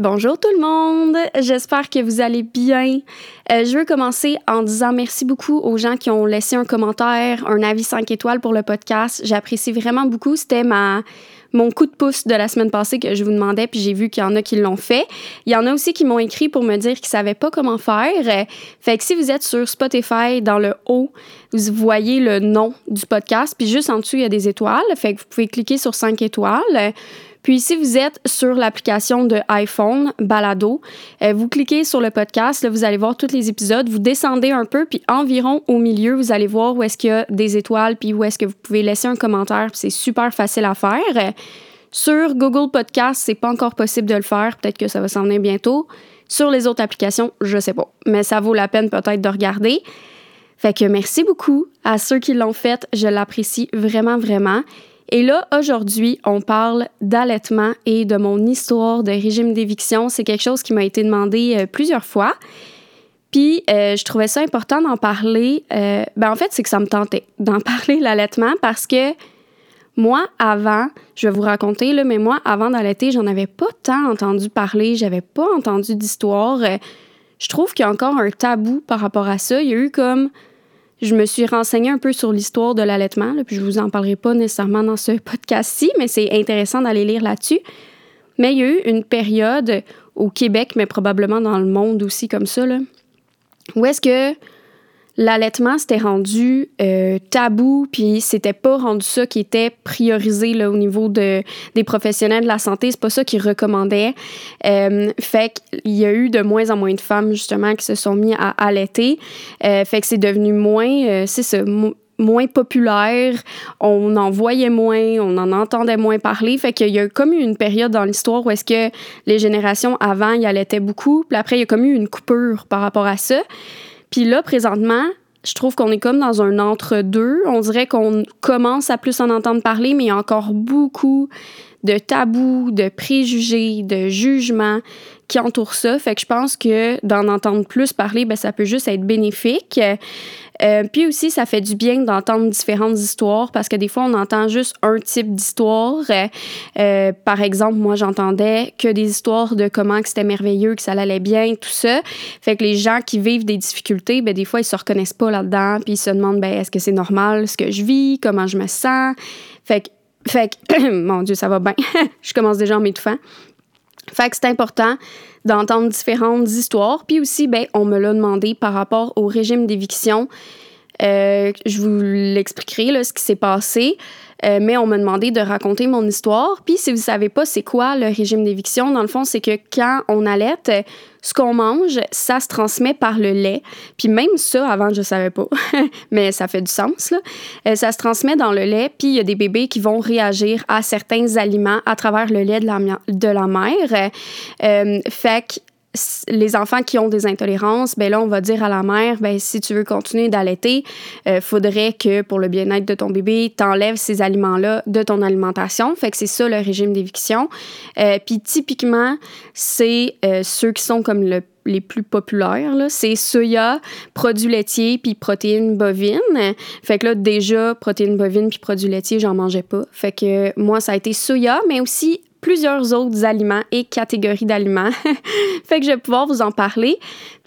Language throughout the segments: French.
Bonjour tout le monde, j'espère que vous allez bien. Euh, je veux commencer en disant merci beaucoup aux gens qui ont laissé un commentaire, un avis 5 étoiles pour le podcast. J'apprécie vraiment beaucoup. C'était ma mon coup de pouce de la semaine passée que je vous demandais, puis j'ai vu qu'il y en a qui l'ont fait. Il y en a aussi qui m'ont écrit pour me dire qu'ils savaient pas comment faire. Fait que si vous êtes sur Spotify, dans le haut, vous voyez le nom du podcast, puis juste en dessous, il y a des étoiles. Fait que vous pouvez cliquer sur 5 étoiles. Puis si vous êtes sur l'application de iPhone, Balado, euh, vous cliquez sur le podcast, là, vous allez voir tous les épisodes, vous descendez un peu, puis environ au milieu, vous allez voir où est-ce qu'il y a des étoiles, puis où est-ce que vous pouvez laisser un commentaire, c'est super facile à faire. Sur Google Podcast, c'est pas encore possible de le faire, peut-être que ça va s'en venir bientôt. Sur les autres applications, je sais pas, mais ça vaut la peine peut-être de regarder. Fait que merci beaucoup à ceux qui l'ont fait, je l'apprécie vraiment, vraiment. Et là, aujourd'hui, on parle d'allaitement et de mon histoire de régime d'éviction. C'est quelque chose qui m'a été demandé euh, plusieurs fois. Puis, euh, je trouvais ça important d'en parler. Euh, ben, en fait, c'est que ça me tentait d'en parler, l'allaitement, parce que moi, avant, je vais vous raconter, là, mais moi, avant d'allaiter, j'en avais pas tant entendu parler, j'avais pas entendu d'histoire. je trouve qu'il y a encore un tabou par rapport à ça. Il y a eu comme je me suis renseignée un peu sur l'histoire de l'allaitement, puis je vous en parlerai pas nécessairement dans ce podcast-ci, mais c'est intéressant d'aller lire là-dessus. Mais il y a eu une période au Québec, mais probablement dans le monde aussi comme ça, là, où est-ce que l'allaitement s'était rendu euh, tabou, puis c'était pas rendu ça qui était priorisé là, au niveau de, des professionnels de la santé. C'est pas ça qu'ils recommandaient. Euh, fait qu'il y a eu de moins en moins de femmes, justement, qui se sont mis à allaiter. Euh, fait que c'est devenu moins, c'est moins populaire, on en voyait moins, on en entendait moins parler. Fait qu'il y a comme eu une période dans l'histoire où est-ce que les générations avant, y allaitaient beaucoup, puis après, il y a comme eu une coupure par rapport à ça. Puis là, présentement, je trouve qu'on est comme dans un entre-deux. On dirait qu'on commence à plus en entendre parler, mais il y a encore beaucoup de tabous, de préjugés, de jugements qui entourent ça. Fait que je pense que d'en entendre plus parler, ben, ça peut juste être bénéfique. Euh, puis aussi, ça fait du bien d'entendre différentes histoires parce que des fois, on entend juste un type d'histoire. Euh, par exemple, moi, j'entendais que des histoires de comment c'était merveilleux, que ça allait bien, tout ça. Fait que les gens qui vivent des difficultés, ben, des fois, ils se reconnaissent pas là-dedans, puis ils se demandent, ben, est-ce que c'est normal ce que je vis, comment je me sens? Fait que, fait que, mon Dieu, ça va bien. je commence déjà en m'étouffant. Fait que c'est important d'entendre différentes histoires. Puis aussi, ben, on me l'a demandé par rapport au régime d'éviction. Euh, je vous l'expliquerai, ce qui s'est passé. Euh, mais on m'a demandé de raconter mon histoire. Puis si vous savez pas c'est quoi le régime d'éviction, dans le fond, c'est que quand on allait, ce qu'on mange, ça se transmet par le lait. Puis même ça, avant, je savais pas, mais ça fait du sens. Là. Euh, ça se transmet dans le lait, puis il y a des bébés qui vont réagir à certains aliments à travers le lait de la, de la mère. Euh, fait que les enfants qui ont des intolérances, ben là, on va dire à la mère, ben si tu veux continuer d'allaiter, euh, faudrait que pour le bien-être de ton bébé, t'enlèves ces aliments-là de ton alimentation. Fait que c'est ça le régime d'éviction. Euh, Puis typiquement, c'est euh, ceux qui sont comme le les plus populaires, c'est soya, produits laitiers puis protéines bovines. Fait que là, déjà, protéines bovines puis produits laitiers, j'en mangeais pas. Fait que moi, ça a été soya, mais aussi plusieurs autres aliments et catégories d'aliments. fait que je vais pouvoir vous en parler.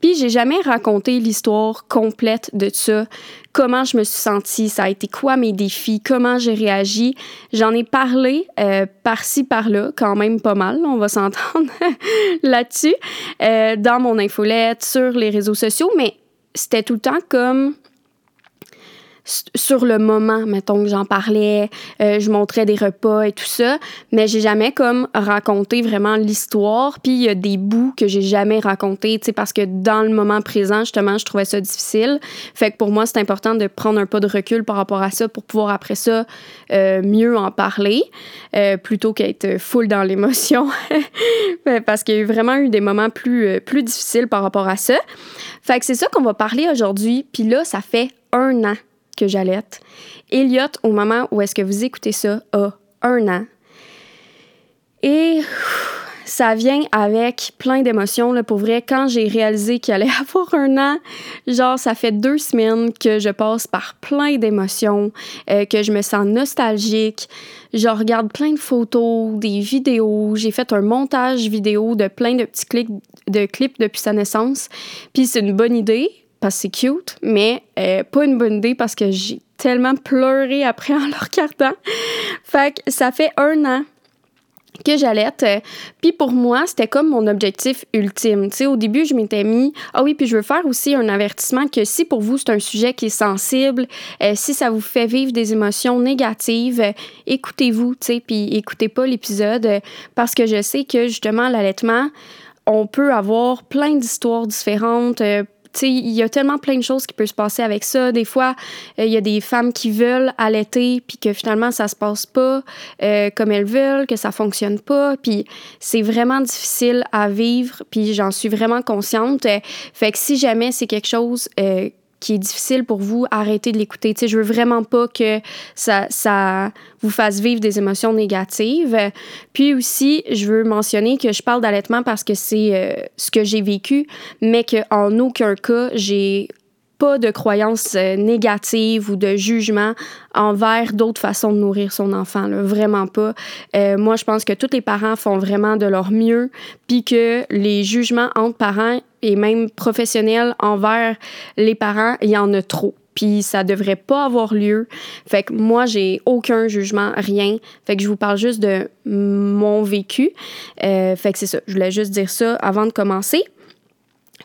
Puis j'ai jamais raconté l'histoire complète de ça, comment je me suis sentie, ça a été quoi mes défis, comment j'ai réagi. J'en ai parlé euh, par-ci par-là, quand même pas mal, on va s'entendre là-dessus, euh, dans mon infolette, sur les réseaux sociaux, mais c'était tout le temps comme sur le moment, mettons que j'en parlais, euh, je montrais des repas et tout ça, mais j'ai jamais comme raconté vraiment l'histoire. Puis il y a des bouts que j'ai jamais racontés, tu sais, parce que dans le moment présent, justement, je trouvais ça difficile. Fait que pour moi, c'est important de prendre un pas de recul par rapport à ça pour pouvoir après ça euh, mieux en parler, euh, plutôt qu'être full dans l'émotion, parce qu'il y a vraiment eu des moments plus, plus difficiles par rapport à ça. Fait que c'est ça qu'on va parler aujourd'hui. Puis là, ça fait un an que j'allaite. Elliot, au moment où est-ce que vous écoutez ça, a un an. Et ça vient avec plein d'émotions. Là, pour vrai, quand j'ai réalisé qu'il allait avoir un an, genre, ça fait deux semaines que je passe par plein d'émotions, euh, que je me sens nostalgique. Je regarde plein de photos, des vidéos. J'ai fait un montage vidéo de plein de petits clips, de clips depuis sa naissance. Puis c'est une bonne idée parce que c'est cute, mais euh, pas une bonne idée parce que j'ai tellement pleuré après en le regardant. fait que ça fait un an que j'allaite. Puis pour moi, c'était comme mon objectif ultime. Tu sais, au début, je m'étais mis, ah oui, puis je veux faire aussi un avertissement que si pour vous, c'est un sujet qui est sensible, euh, si ça vous fait vivre des émotions négatives, écoutez-vous, tu sais, puis écoutez pas l'épisode parce que je sais que justement, l'allaitement, on peut avoir plein d'histoires différentes, euh, il y a tellement plein de choses qui peuvent se passer avec ça. Des fois, euh, il y a des femmes qui veulent allaiter, puis que finalement, ça se passe pas euh, comme elles veulent, que ça fonctionne pas. Puis c'est vraiment difficile à vivre, puis j'en suis vraiment consciente. Fait que si jamais c'est quelque chose euh, qui est difficile pour vous, arrêtez de l'écouter. Tu sais, je veux vraiment pas que ça, ça vous fasse vivre des émotions négatives. Puis aussi, je veux mentionner que je parle d'allaitement parce que c'est euh, ce que j'ai vécu, mais qu'en aucun cas, j'ai pas de croyances euh, négatives ou de jugement envers d'autres façons de nourrir son enfant. Vraiment pas. Euh, moi, je pense que tous les parents font vraiment de leur mieux, puis que les jugements entre parents et même professionnels envers les parents, il y en a trop puis ça devrait pas avoir lieu. Fait que moi, j'ai aucun jugement, rien. Fait que je vous parle juste de mon vécu. Euh, fait que c'est ça. Je voulais juste dire ça avant de commencer.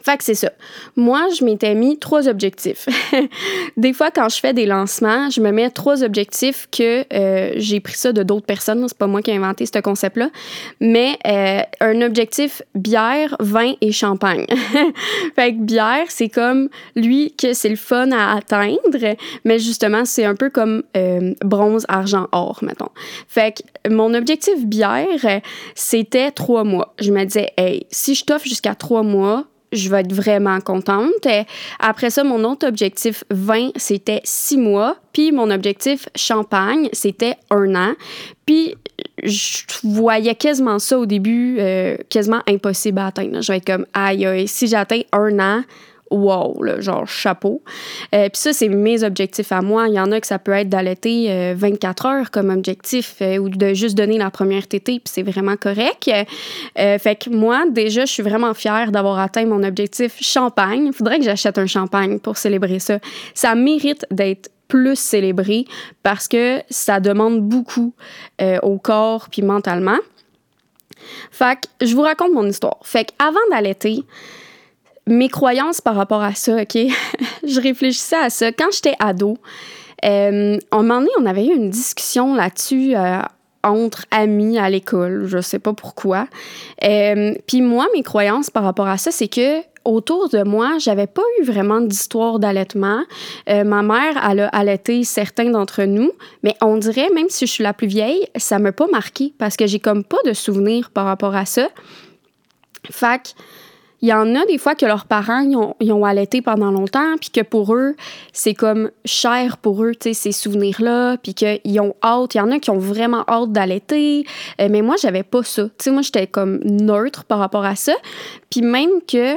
Fait que c'est ça. Moi, je m'étais mis trois objectifs. des fois, quand je fais des lancements, je me mets trois objectifs que euh, j'ai pris ça de d'autres personnes. C'est pas moi qui ai inventé ce concept-là. Mais euh, un objectif bière, vin et champagne. fait que bière, c'est comme lui que c'est le fun à atteindre, mais justement, c'est un peu comme euh, bronze, argent, or, mettons. Fait que mon objectif bière, c'était trois mois. Je me disais, hey, si je t'offre jusqu'à trois mois, je vais être vraiment contente. Après ça, mon autre objectif 20, c'était six mois. Puis mon objectif champagne, c'était un an. Puis je voyais quasiment ça au début, euh, quasiment impossible à atteindre. Je vais être comme, aïe, aïe, si j'atteins un an, wow, genre chapeau. Euh, puis ça, c'est mes objectifs à moi. Il y en a que ça peut être d'allaiter 24 euh, heures comme objectif euh, ou de juste donner la première tétée, puis c'est vraiment correct. fait que moi, déjà, je suis vraiment fière d'avoir atteint mon objectif champagne. Il faudrait que j'achète un champagne pour célébrer ça. Ça mérite d'être plus célébré parce que ça demande beaucoup au corps puis mentalement. Fait que je vous raconte mon histoire. Fait qu'avant d'allaiter, mes croyances par rapport à ça, OK? je réfléchissais à ça. Quand j'étais ado, euh, un moment donné, on avait eu une discussion là-dessus euh, entre amis à l'école. Je sais pas pourquoi. Euh, Puis moi, mes croyances par rapport à ça, c'est que autour de moi, j'avais pas eu vraiment d'histoire d'allaitement. Euh, ma mère, elle a allaité certains d'entre nous, mais on dirait, même si je suis la plus vieille, ça m'a pas marqué parce que j'ai comme pas de souvenirs par rapport à ça. Fait il y en a des fois que leurs parents ils ont, ils ont allaité pendant longtemps, puis que pour eux, c'est comme cher pour eux, tu sais, ces souvenirs-là, puis qu'ils ont hâte. Il y en a qui ont vraiment hâte d'allaiter, euh, mais moi, j'avais pas ça. Tu sais, moi, j'étais comme neutre par rapport à ça. Puis même que.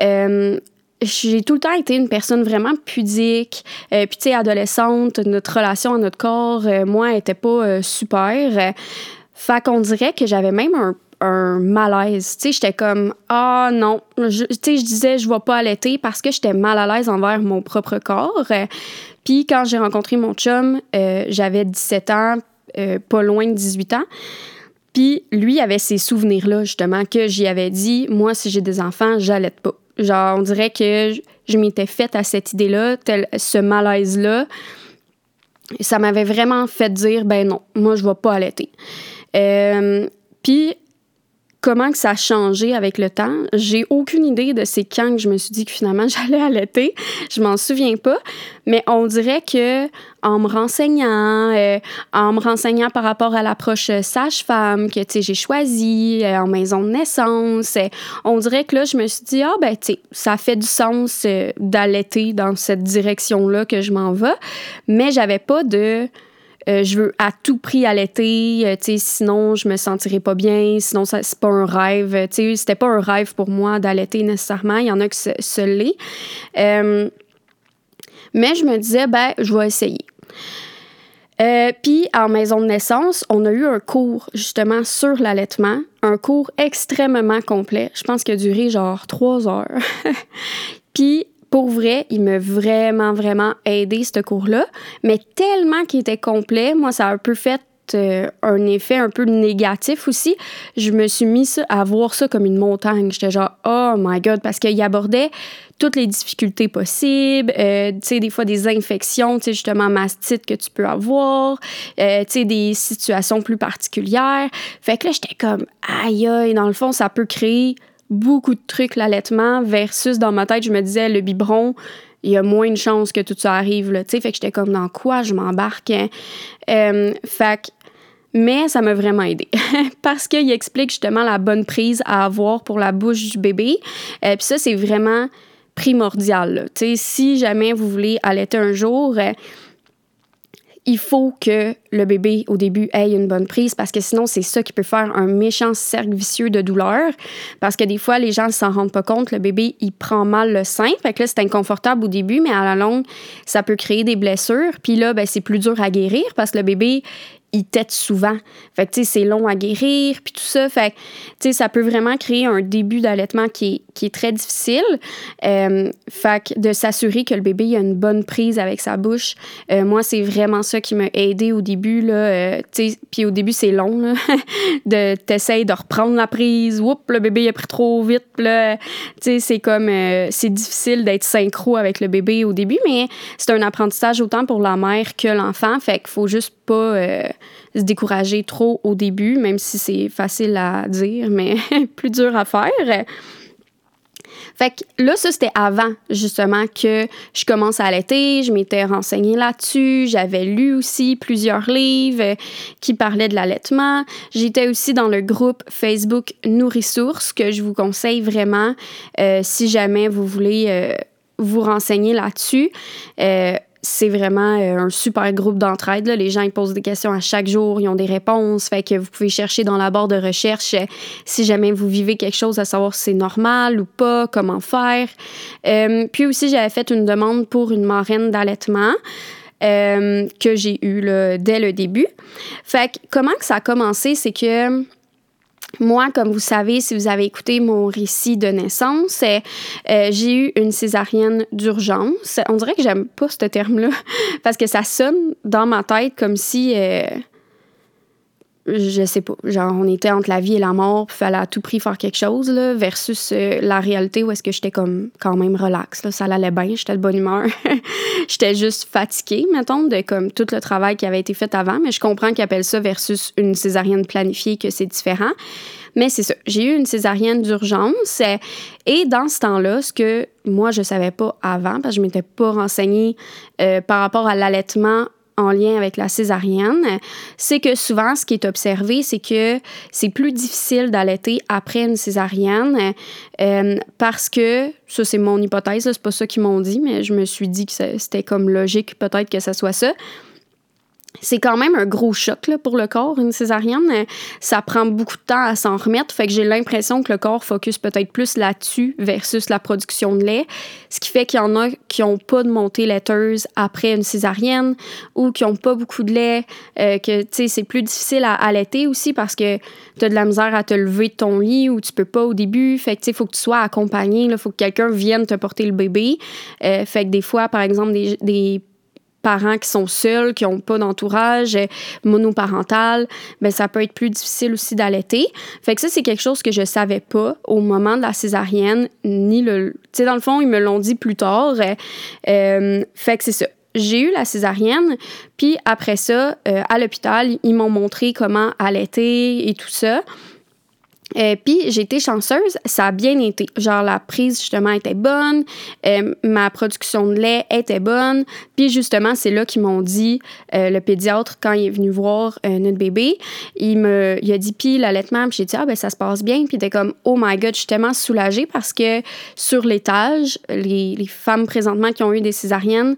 Euh, j'ai tout le temps été une personne vraiment pudique. Euh, puis, tu sais, adolescente, notre relation à notre corps, moi, était pas super. fait qu'on dirait que j'avais même un un malaise. Tu sais, j'étais comme ah non, tu sais, je disais je vais pas allaiter parce que j'étais mal à l'aise envers mon propre corps. Puis quand j'ai rencontré mon chum, euh, j'avais 17 ans, euh, pas loin de 18 ans. Puis lui avait ces souvenirs-là, justement, que j'y avais dit, moi, si j'ai des enfants, j'allaite pas. Genre, on dirait que je, m'étais faite à cette idée-là, ce malaise-là. Ça m'avait vraiment fait dire, ben non, moi, je vais pas allaiter. Euh, puis comment que ça a changé avec le temps. J'ai aucune idée de ces quand que je me suis dit que finalement j'allais allaiter. Je m'en souviens pas, mais on dirait que en me renseignant, euh, en me renseignant par rapport à l'approche sage-femme que j'ai choisi euh, en maison de naissance, euh, on dirait que là je me suis dit ah ben tu ça fait du sens d'allaiter dans cette direction là que je m'en vais, mais j'avais pas de je veux à tout prix allaiter, sais, sinon je me sentirais pas bien, sinon ça, c'est pas un rêve. Tu sais, c'était pas un rêve pour moi d'allaiter nécessairement. Il y en a qui se, l'est. mais je me disais, ben, je vais essayer. Euh, puis en maison de naissance, on a eu un cours justement sur l'allaitement, un cours extrêmement complet. Je pense qu'il a duré genre trois heures. puis pour vrai, il m'a vraiment, vraiment aidé ce cours-là, mais tellement qu'il était complet, moi, ça a un peu fait euh, un effet un peu négatif aussi. Je me suis mis à voir ça comme une montagne. J'étais genre, oh my god, parce qu'il abordait toutes les difficultés possibles, euh, tu sais, des fois des infections, tu sais, justement, mastite que tu peux avoir, euh, tu sais, des situations plus particulières. Fait que là, j'étais comme, aïe, aïe, dans le fond, ça peut créer beaucoup de trucs, l'allaitement, versus dans ma tête, je me disais, le biberon, il y a moins de chances que tout ça arrive, là. Fait que j'étais comme, dans quoi je m'embarque? Hein? Euh, fait que mais ça m'a vraiment aidé parce qu'il explique justement la bonne prise à avoir pour la bouche du bébé. Puis ça, c'est vraiment primordial. Si jamais vous voulez allaiter un jour, euh, il faut que le bébé, au début, ait une bonne prise parce que sinon, c'est ça qui peut faire un méchant cercle vicieux de douleur. Parce que des fois, les gens ne s'en rendent pas compte. Le bébé, il prend mal le sein. Fait que là, c'est inconfortable au début, mais à la longue, ça peut créer des blessures. Puis là, ben, c'est plus dur à guérir parce que le bébé, il tête souvent. Fait que, tu sais, c'est long à guérir, puis tout ça. Fait que, tu sais, ça peut vraiment créer un début d'allaitement qui est, qui est très difficile. Euh, fait que de s'assurer que le bébé a une bonne prise avec sa bouche, euh, moi, c'est vraiment ça qui m'a aidé au début, là. Euh, tu sais, puis au début, c'est long, là. de t'essayer de reprendre la prise. Oups, le bébé, a pris trop vite, là. Tu sais, c'est comme... c'est difficile d'être synchro avec le bébé au début, mais c'est un apprentissage autant pour la mère que l'enfant. Fait qu'il faut juste pas se décourager trop au début, même si c'est facile à dire, mais plus dur à faire. Fait que là, ça, c'était avant, justement, que je commence à allaiter. Je m'étais renseignée là-dessus. J'avais lu aussi plusieurs livres qui parlaient de l'allaitement. J'étais aussi dans le groupe Facebook Nourrissources que je vous conseille vraiment euh, si jamais vous voulez euh, vous renseigner là-dessus. Euh, c'est vraiment euh, un super groupe d'entraide. Les gens ils posent des questions à chaque jour, ils ont des réponses. Fait que vous pouvez chercher dans la barre de recherche euh, si jamais vous vivez quelque chose, à savoir si c'est normal ou pas, comment faire. Euh, puis aussi, j'avais fait une demande pour une marraine d'allaitement. que j'ai eue dès le début. Fait que comment que ça a commencé, c'est que moi, comme vous savez, si vous avez écouté mon récit de naissance, euh, j'ai eu une césarienne d'urgence. On dirait que j'aime pas ce terme-là parce que ça sonne dans ma tête comme si euh, je sais pas, genre on était entre la vie et la mort, puis fallait à tout prix faire quelque chose là, versus euh, la réalité où est-ce que j'étais comme quand même relax là, ça allait bien, j'étais de bonne humeur. j'étais juste fatiguée mettons de comme tout le travail qui avait été fait avant, mais je comprends qu'ils appellent ça versus une césarienne planifiée que c'est différent. Mais c'est ça, j'ai eu une césarienne d'urgence et dans ce temps-là, ce que moi je savais pas avant parce que je m'étais pas renseignée euh, par rapport à l'allaitement en lien avec la césarienne, c'est que souvent, ce qui est observé, c'est que c'est plus difficile d'allaiter après une césarienne euh, parce que, ça c'est mon hypothèse, c'est pas ça qu'ils m'ont dit, mais je me suis dit que c'était comme logique peut-être que ça soit ça c'est quand même un gros choc là, pour le corps, une césarienne. Ça prend beaucoup de temps à s'en remettre. Fait que j'ai l'impression que le corps focus peut-être plus là-dessus versus la production de lait. Ce qui fait qu'il y en a qui n'ont pas de montée laiteuse après une césarienne ou qui n'ont pas beaucoup de lait. Euh, que, c'est plus difficile à allaiter aussi parce que tu as de la misère à te lever de ton lit ou tu peux pas au début. Fait que, il faut que tu sois accompagné. Il faut que quelqu'un vienne te porter le bébé. Euh, fait que des fois, par exemple, des parents qui sont seuls, qui n'ont pas d'entourage euh, monoparental, ben ça peut être plus difficile aussi d'allaiter. Fait que ça, c'est quelque chose que je savais pas au moment de la césarienne, ni le... Tu sais, dans le fond, ils me l'ont dit plus tard. Euh, euh, fait que c'est ça j'ai eu la césarienne, puis après ça, à l'hôpital, ils m'ont montré comment allaiter et tout ça. Euh, puis j'ai été chanceuse, ça a bien été. Genre la prise justement était bonne, euh, ma production de lait était bonne. Puis justement c'est là qu'ils m'ont dit euh, le pédiatre quand il est venu voir notre bébé, il me il a dit puis l'allaitement, puis j'ai dit ah ben ça se passe bien. Puis était comme oh my god, je suis tellement soulagée parce que sur l'étage les, les femmes présentement qui ont eu des césariennes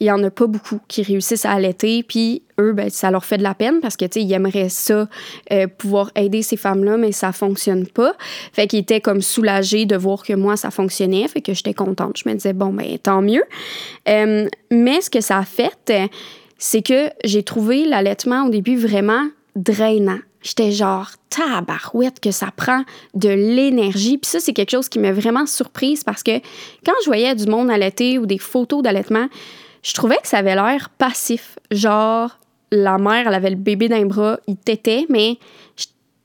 il y en a pas beaucoup qui réussissent à allaiter, puis eux, ben, ça leur fait de la peine parce que, tu sais, ils aimeraient ça, euh, pouvoir aider ces femmes-là, mais ça fonctionne pas. Fait qu'ils étaient comme soulagés de voir que moi, ça fonctionnait, fait que j'étais contente. Je me disais, bon, ben, tant mieux. Euh, mais ce que ça a fait, c'est que j'ai trouvé l'allaitement au début vraiment drainant. J'étais genre tabarouette que ça prend de l'énergie. Puis ça, c'est quelque chose qui m'a vraiment surprise parce que quand je voyais du monde allaiter ou des photos d'allaitement, je trouvais que ça avait l'air passif. Genre, la mère, elle avait le bébé dans les bras, il tétait, mais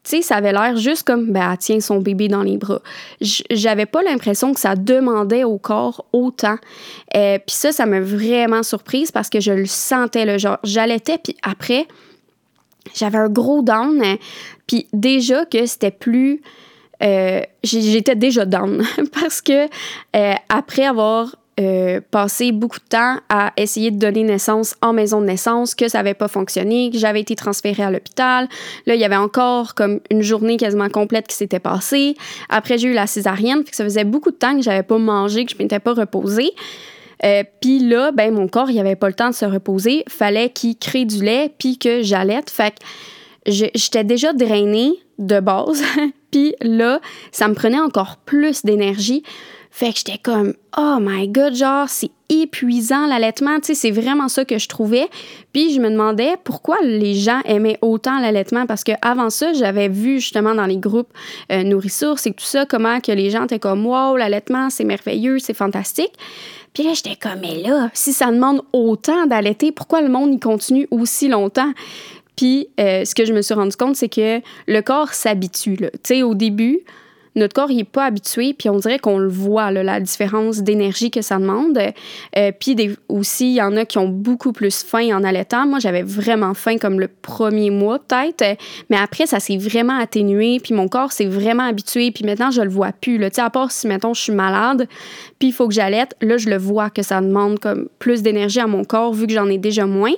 tu sais, ça avait l'air juste comme, ben, elle tient son bébé dans les bras. J'avais pas l'impression que ça demandait au corps autant. Euh, puis ça, ça m'a vraiment surprise parce que je le sentais, le genre, j'allaitais, puis après, j'avais un gros down. Puis déjà que c'était plus. Euh, j'étais déjà down parce que euh, après avoir euh, passé beaucoup de temps à essayer de donner naissance en maison de naissance, que ça n'avait pas fonctionné, que j'avais été transférée à l'hôpital. Là, il y avait encore comme une journée quasiment complète qui s'était passée. Après, j'ai eu la césarienne, que ça faisait beaucoup de temps que j'avais pas mangé, que je m'étais pas reposée. Euh, puis là, ben, mon corps, il avait pas le temps de se reposer. Fallait qu'il crée du lait, puis que j'allaite. Fait que j'étais déjà drainée de base. puis là, ça me prenait encore plus d'énergie. Fait que j'étais comme, oh my god, genre, c'est épuisant l'allaitement. Tu sais, c'est vraiment ça que je trouvais. Puis je me demandais pourquoi les gens aimaient autant l'allaitement parce que avant ça, j'avais vu justement dans les groupes euh, nourrissources et tout ça, comment que les gens étaient comme, wow, l'allaitement, c'est merveilleux, c'est fantastique. Puis là, j'étais comme, mais là, si ça demande autant d'allaiter, pourquoi le monde y continue aussi longtemps? Puis euh, ce que je me suis rendu compte, c'est que le corps s'habitue. Tu sais, au début, notre corps n'est pas habitué, puis on dirait qu'on le voit, la différence d'énergie que ça demande. Euh, puis aussi, il y en a qui ont beaucoup plus faim en allaitant. Moi, j'avais vraiment faim comme le premier mois, peut-être, mais après, ça s'est vraiment atténué, puis mon corps s'est vraiment habitué, puis maintenant, je le vois plus. Là. À part si, mettons, je suis malade, puis il faut que j'allaite, là, je le vois que ça demande comme plus d'énergie à mon corps, vu que j'en ai déjà moins.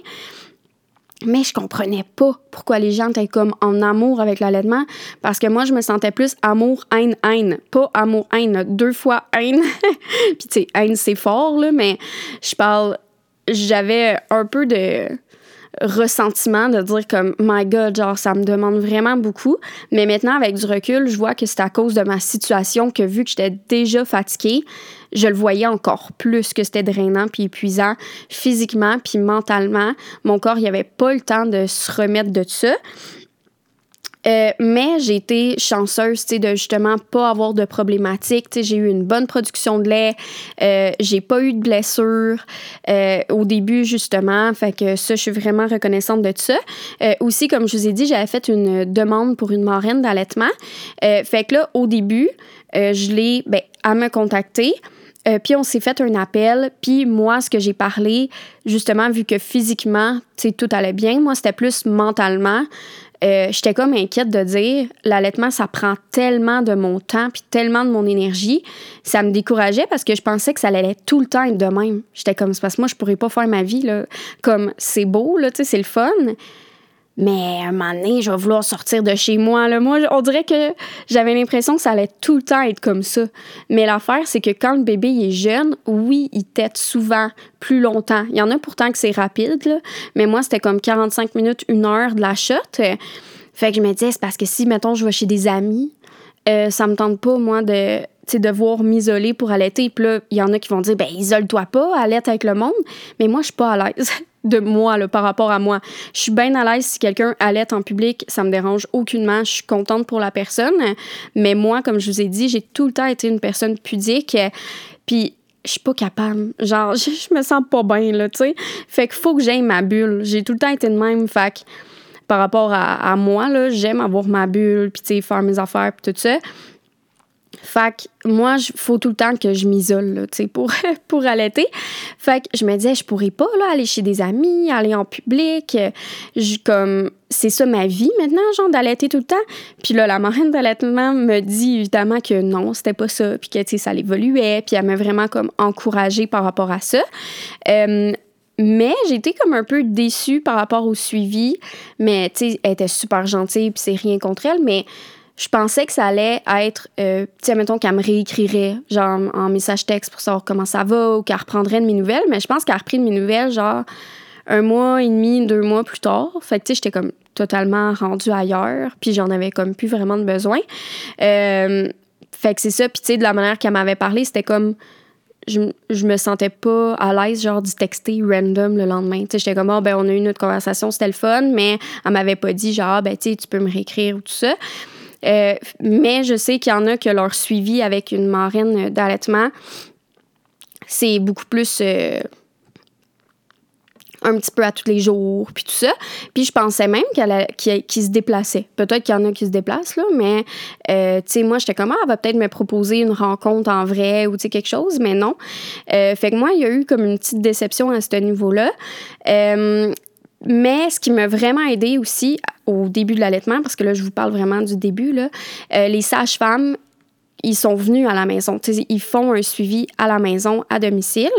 Mais je comprenais pas pourquoi les gens étaient comme en amour avec l'allaitement parce que moi je me sentais plus amour haine haine, pas amour haine, deux fois haine. Puis tu c'est fort là, mais je parle j'avais un peu de ressentiment de dire comme my god genre ça me demande vraiment beaucoup. Mais maintenant avec du recul je vois que c'est à cause de ma situation que vu que j'étais déjà fatiguée je le voyais encore plus que c'était drainant puis épuisant physiquement puis mentalement. Mon corps il avait pas le temps de se remettre de ça euh, mais j'ai été chanceuse, de justement pas avoir de problématiques. J'ai eu une bonne production de lait. Euh, j'ai pas eu de blessures euh, au début, justement. Fait que ça, je suis vraiment reconnaissante de ça. aussi, comme je vous ai dit, j'avais fait une demande pour une marraine d'allaitement. fait que là, au début, je l'ai, ben, à me contacter. puis on s'est fait un appel. Puis moi, ce que j'ai parlé, justement, vu que physiquement, tu tout allait bien, moi, c'était plus mentalement. Euh, j'étais comme inquiète de dire l'allaitement, ça prend tellement de mon temps puis tellement de mon énergie. Ça me décourageait parce que je pensais que ça allait tout le temps être de même. J'étais comme, c'est parce que moi, je pourrais pas faire ma vie. Comme, c'est beau, c'est le fun. Mais à un moment donné, je vais vouloir sortir de chez moi. Moi, on dirait que j'avais l'impression que ça allait tout le temps être comme ça. Mais l'affaire, c'est que quand le bébé est jeune, oui, il tète souvent plus longtemps. Il y en a pourtant que c'est rapide, mais moi, c'était comme 45 minutes, une heure de la shot. Fait que je me disais, c'est parce que si, mettons, je vais chez des amis, euh, ça me tente pas, moi, de devoir m'isoler pour allaiter. Puis là, il y en a qui vont dire, ben isole-toi pas, allaite avec le monde. Mais moi, je suis pas à l'aise. De moi là, par rapport à moi. Je suis bien à l'aise si quelqu'un allait en public, ça me dérange aucunement. Je suis contente pour la personne. Mais moi, comme je vous ai dit, j'ai tout le temps été une personne pudique. Puis je suis pas capable. Genre, je, me sens pas bien, là, tu sais. Fait qu'il faut que j'aille ma bulle. J'ai tout le temps été de même. Fait que par rapport à, à moi, là, j'aime avoir ma bulle, puis, tu sais, faire mes affaires, puis tout ça. Fait que moi, il faut tout le temps que je m'isole, tu sais, pour, pour allaiter. Fait que je me disais, je pourrais pas, là, aller chez des amis, aller en public. Je, c'est ça ma vie maintenant, genre, d'allaiter tout le temps. Puis là, la marraine d'allaitement me dit évidemment que non, c'était pas ça, puis que, tu sais, ça évoluait, puis elle m'a vraiment, comme, encouragée par rapport à ça. Euh, mais j'étais comme un peu déçue par rapport au suivi. Mais, tu sais, elle était super gentille, puis c'est rien contre elle, mais je pensais que ça allait être, euh, tu sais, mettons qu'elle me réécrirait, genre en message texte pour savoir comment ça va ou qu'elle reprendrait de mes nouvelles, mais je pense qu'elle a repris de mes nouvelles, genre un mois et demi, deux mois plus tard. Fait que, tu sais, j'étais comme totalement rendue ailleurs, puis j'en avais comme plus vraiment de besoin. Euh, fait que c'est ça, puis tu sais, de la manière qu'elle m'avait parlé, c'était comme. Je, je, me sentais pas à l'aise, genre, du texter random le lendemain. Tu sais, j'étais comme, oh, ben, on a eu une autre conversation, c'était le fun, mais elle m'avait pas dit, genre, ah, ben, tu sais, tu peux me réécrire ou tout ça. Euh, mais je sais qu'il y en a que leur suivi avec une marraine d'allaitement, c'est beaucoup plus. Euh, un petit peu à tous les jours, puis tout ça. Puis je pensais même qu'elle se déplaçait. Peut-être qu'il y en a qui se déplacent, là, mais, euh, tu sais, moi, j'étais comme, ah, elle va peut-être me proposer une rencontre en vrai ou, tu sais, quelque chose, mais non. Fait que moi, il y a eu comme une petite déception à ce niveau-là. Euh, mais ce qui m'a vraiment aidé aussi au début de l'allaitement, parce que là, je vous parle vraiment du début, là, les sages-femmes, ils sont venus à la maison. Ils font un suivi à la maison, à domicile.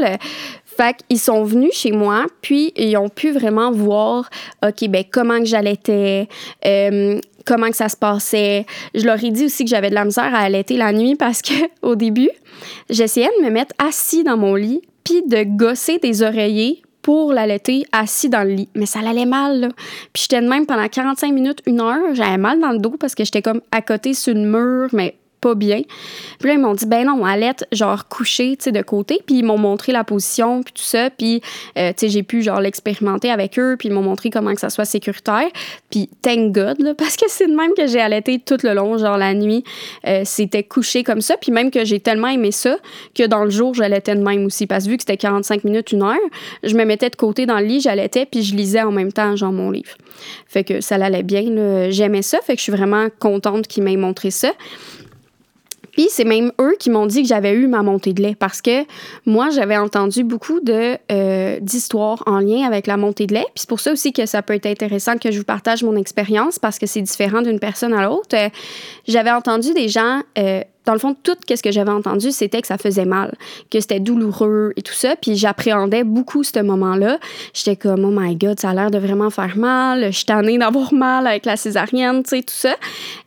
Fait qu'ils sont venus chez moi, puis ils ont pu vraiment voir, OK, ben comment que j'allaitais, euh, comment que ça se passait. Je leur ai dit aussi que j'avais de la misère à allaiter la nuit parce que au début, j'essayais de me mettre assis dans mon lit, puis de gosser des oreillers pour l'allaiter assis dans le lit. Mais ça allait mal, là. Puis j'étais de même pendant 45 minutes, une heure. J'avais mal dans le dos parce que j'étais comme à côté sur une mur, mais pas bien. Puis là, ils m'ont dit, ben non, Alette, genre couché, tu sais, de côté. Puis ils m'ont montré la position, puis tout ça. Puis, euh, tu sais, j'ai pu, genre, l'expérimenter avec eux. Puis ils m'ont montré comment que ça soit sécuritaire. Puis, thank God, là, parce que c'est de même que j'ai allaité tout le long, genre, la nuit. Euh, c'était couché comme ça. Puis même que j'ai tellement aimé ça que dans le jour, j'allaitais de même aussi. Parce que vu que c'était 45 minutes, une heure, je me mettais de côté dans le lit, j'allaitais, puis je lisais en même temps, genre, mon livre. Fait que ça allait bien, J'aimais ça. Fait que je suis vraiment contente qu'ils m'aient montré ça. Puis c'est même eux qui m'ont dit que j'avais eu ma montée de lait parce que moi, j'avais entendu beaucoup de, euh, d'histoires en lien avec la montée de lait. Puis c'est pour ça aussi que ça peut être intéressant que je vous partage mon expérience parce que c'est différent d'une personne à l'autre. Euh, j'avais entendu des gens euh, dans le fond, tout ce que j'avais entendu, c'était que ça faisait mal, que c'était douloureux et tout ça. Puis j'appréhendais beaucoup ce moment-là. J'étais comme, oh my God, ça a l'air de vraiment faire mal. Je suis tannée d'avoir mal avec la césarienne, tu sais, tout ça.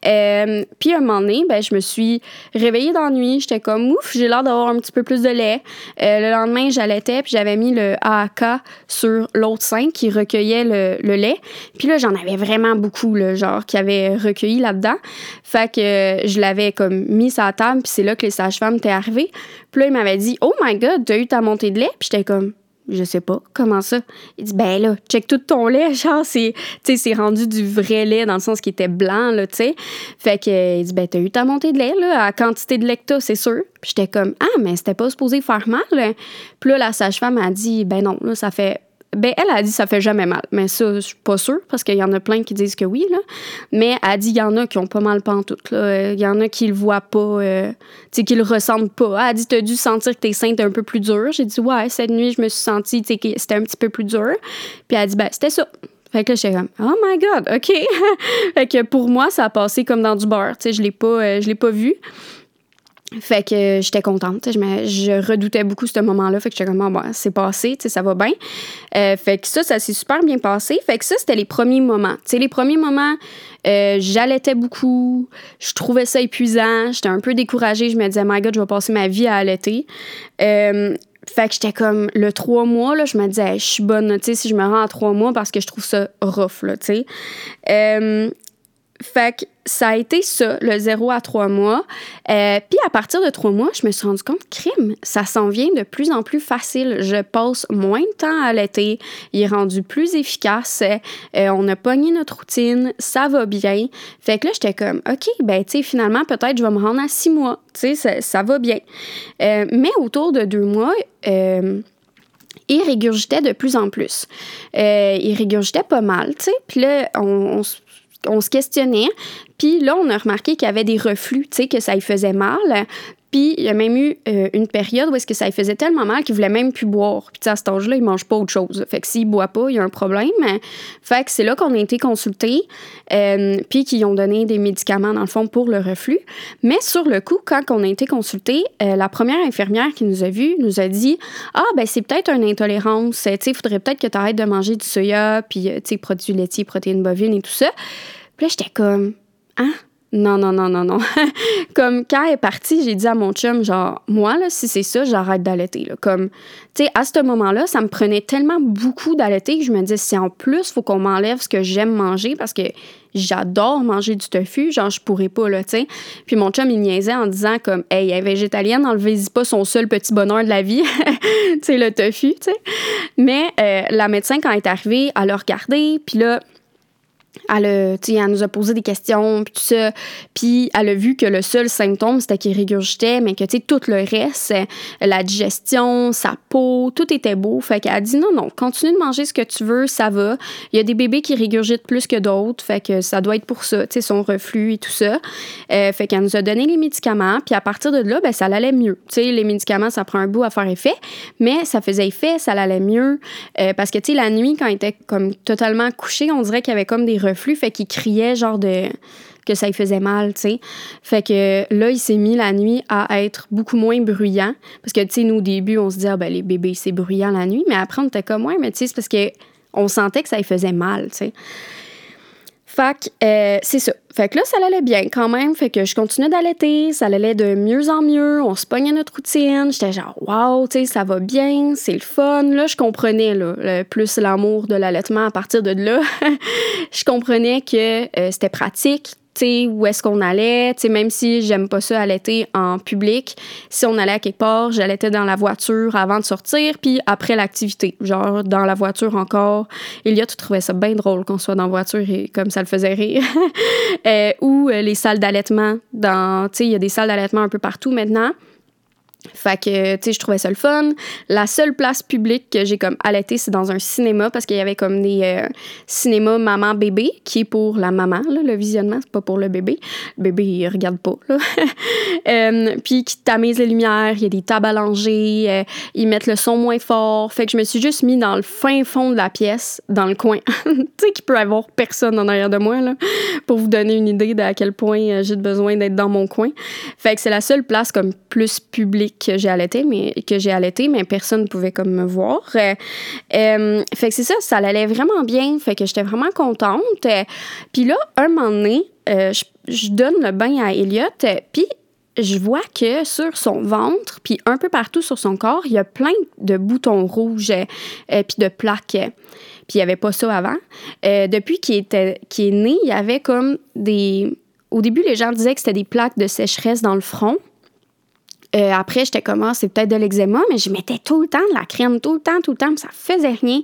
Euh, puis un moment donné, ben, je me suis réveillée dans la nuit. J'étais comme, ouf, j'ai l'air d'avoir un petit peu plus de lait. Euh, le lendemain, j'allaitais, puis j'avais mis le AAK sur l'autre sein qui recueillait le, le lait. Puis là, j'en avais vraiment beaucoup, là, genre, qui avait recueilli là-dedans. Fait que je l'avais comme mis ça puis c'est là que les sages-femmes étaient arrivées. Puis là, il m'avait dit Oh my God, t'as eu ta montée de lait Puis j'étais comme Je sais pas, comment ça Il dit Ben là, check tout ton lait, genre, c'est, rendu du vrai lait dans le sens qu'il était blanc, là, tu sais. Fait que, il dit Ben t'as eu ta montée de lait, là, à quantité de lecta, c'est sûr. Puis j'étais comme Ah, mais c'était pas supposé faire mal. Puis là, la sage-femme a dit Ben non, là, ça fait ben, elle a dit ça fait jamais mal. Mais ça, je suis pas sûre, parce qu'il y en a plein qui disent que oui, là. Mais elle a dit il y en a qui ont pas mal pantoute. Il y en a qui le voient pas, euh, tu qui le ressentent pas. Elle a dit t'as dû sentir que tes seins étaient un peu plus durs. J'ai dit ouais, cette nuit, je me suis sentie, que c'était un petit peu plus dur. Puis elle a dit ben, c'était ça. Fait que là, j'étais comme, oh my God, OK. fait que pour moi, ça a passé comme dans du beurre. Je l'ai euh, l'ai pas vu. Fait que j'étais contente. Je, je redoutais beaucoup ce moment-là. Fait que j'étais comme, bon, c'est passé, ça va bien. Euh, fait que ça, ça s'est super bien passé. Fait que ça, c'était les premiers moments. Tu sais, les premiers moments, euh, j'allaitais beaucoup. Je trouvais ça épuisant. J'étais un peu découragée. Je me disais, my God, je vais passer ma vie à allaiter. Euh, fait que j'étais comme le trois mois, là, je me disais, je suis bonne, tu si je me rends à trois mois parce que je trouve ça rough, là, tu sais. Fait que ça a été ça, le 0 à 3 mois. Euh, puis à partir de 3 mois, je me suis rendu compte, crime, ça s'en vient de plus en plus facile. Je passe moins de temps à l'été, il est rendu plus efficace, euh, on a pogné notre routine, ça va bien. Fait que là, j'étais comme, OK, ben, tu sais, finalement, peut-être je vais me rendre à 6 mois, tu sais, ça, va bien. Euh, mais autour de 2 mois, il régurgitait de plus en plus. il régurgitait pas mal, tu sais. Puis là, on, on, on se questionnait. Puis là, on a remarqué qu'il y avait des reflux, tu sais, que ça lui faisait mal. Puis il y a même eu euh, une période où est-ce que ça lui faisait tellement mal qu'il voulait même plus boire. Puis à cet âge-là, il mange pas autre chose. Fait que s'il boit pas, il y a un problème. Fait que c'est là qu'on a été consultés, euh, puis qu'ils ont donné des médicaments dans le fond pour le reflux. Mais sur le coup, quand on a été consultés, euh, la première infirmière qui nous a vus nous a dit ah ben c'est peut-être une intolérance. Tu sais, faudrait peut-être que tu arrêtes de manger du soya, puis tu sais produits laitiers, protéines bovines et tout ça. Puis là j'étais comme ah non, non, non, non, non. comme quand elle est partie, j'ai dit à mon chum, genre, moi, là, si c'est ça, j'arrête d'allaiter. Comme, tu sais, à ce moment-là, ça me prenait tellement beaucoup d'allaiter que je me disais, si en plus, faut qu'on m'enlève ce que j'aime manger parce que j'adore manger du tofu, genre, je pourrais pas, là, tu. Puis mon chum, il niaisait en disant, comme, hey, elle est végétalienne, enlevez-y pas son seul petit bonheur de la vie, tu sais, le tofu, tu. Mais euh, la médecin, quand elle est arrivée, elle a regardé, puis là, elle, elle nous a posé des questions, puis tout ça. Puis elle a vu que le seul symptôme, c'était qu'il régurgitait, mais que tout le reste, la digestion, sa peau, tout était beau. Fait qu'elle a dit non, non, continue de manger ce que tu veux, ça va. Il y a des bébés qui régurgitent plus que d'autres, fait que ça doit être pour ça, tu son reflux et tout ça. Euh, fait qu'elle nous a donné les médicaments, puis à partir de là, ben, ça allait mieux. Les médicaments, ça prend un bout à faire effet, mais ça faisait effet, ça allait mieux. Euh, parce que, la nuit, quand elle était comme totalement couchée, on dirait qu'il y avait comme des reflux, fait qu'il criait genre de que ça lui faisait mal, tu sais. Fait que là, il s'est mis la nuit à être beaucoup moins bruyant. Parce que, tu sais, nous, au début, on se dit, ah, ben, les bébés, c'est bruyant la nuit. Mais après, on était comme, ouais, mais tu sais, c'est parce que on sentait que ça lui faisait mal, tu sais. Fait que euh, c'est ça. Fait que là, ça allait bien quand même. Fait que je continuais d'allaiter. Ça allait de mieux en mieux. On se pognait notre routine. J'étais genre, wow, tu sais, ça va bien. C'est le fun. Là, je comprenais, là, plus l'amour de l'allaitement à partir de là. je comprenais que euh, c'était pratique, où est-ce qu'on allait, même si j'aime pas ça allaiter en public, si on allait à quelque part, j'allaitais dans la voiture avant de sortir, puis après l'activité, genre dans la voiture encore. Il y a, tu trouvais ça bien drôle qu'on soit dans la voiture et comme ça le faisait rire. euh, ou euh, les salles d'allaitement, il y a des salles d'allaitement un peu partout maintenant. Fait que, tu sais, je trouvais ça le fun. La seule place publique que j'ai comme allaité, c'est dans un cinéma parce qu'il y avait comme des euh, cinémas maman-bébé qui est pour la maman, là, le visionnement, c'est pas pour le bébé. Le bébé, il regarde pas, là. euh, puis qui tamise les lumières, il y a des tables allongées, euh, ils mettent le son moins fort. Fait que je me suis juste mis dans le fin fond de la pièce, dans le coin. tu sais, qu'il peut y avoir personne en arrière de moi, là, pour vous donner une idée de à quel point j'ai besoin d'être dans mon coin. Fait que c'est la seule place comme plus publique que j'ai allaité, mais que j'ai allaité, mais personne ne pouvait comme me voir. Euh, euh, fait que c'est ça, ça allait vraiment bien. Fait que j'étais vraiment contente. Puis là, un moment donné, euh, je, donne le bain à Elliot, puis je vois que sur son ventre, puis un peu partout sur son corps, il y a plein de boutons rouges, puis de plaques. Puis il n'y avait pas ça avant. depuis qu'il était, est né, il y avait comme des... Au début, les gens disaient que c'était des plaques de sécheresse dans le front. Euh, après, j'étais comme, ah, c'est peut-être de l'eczéma, mais je mettais tout le temps de la crème, tout le temps, tout le temps, ça faisait rien.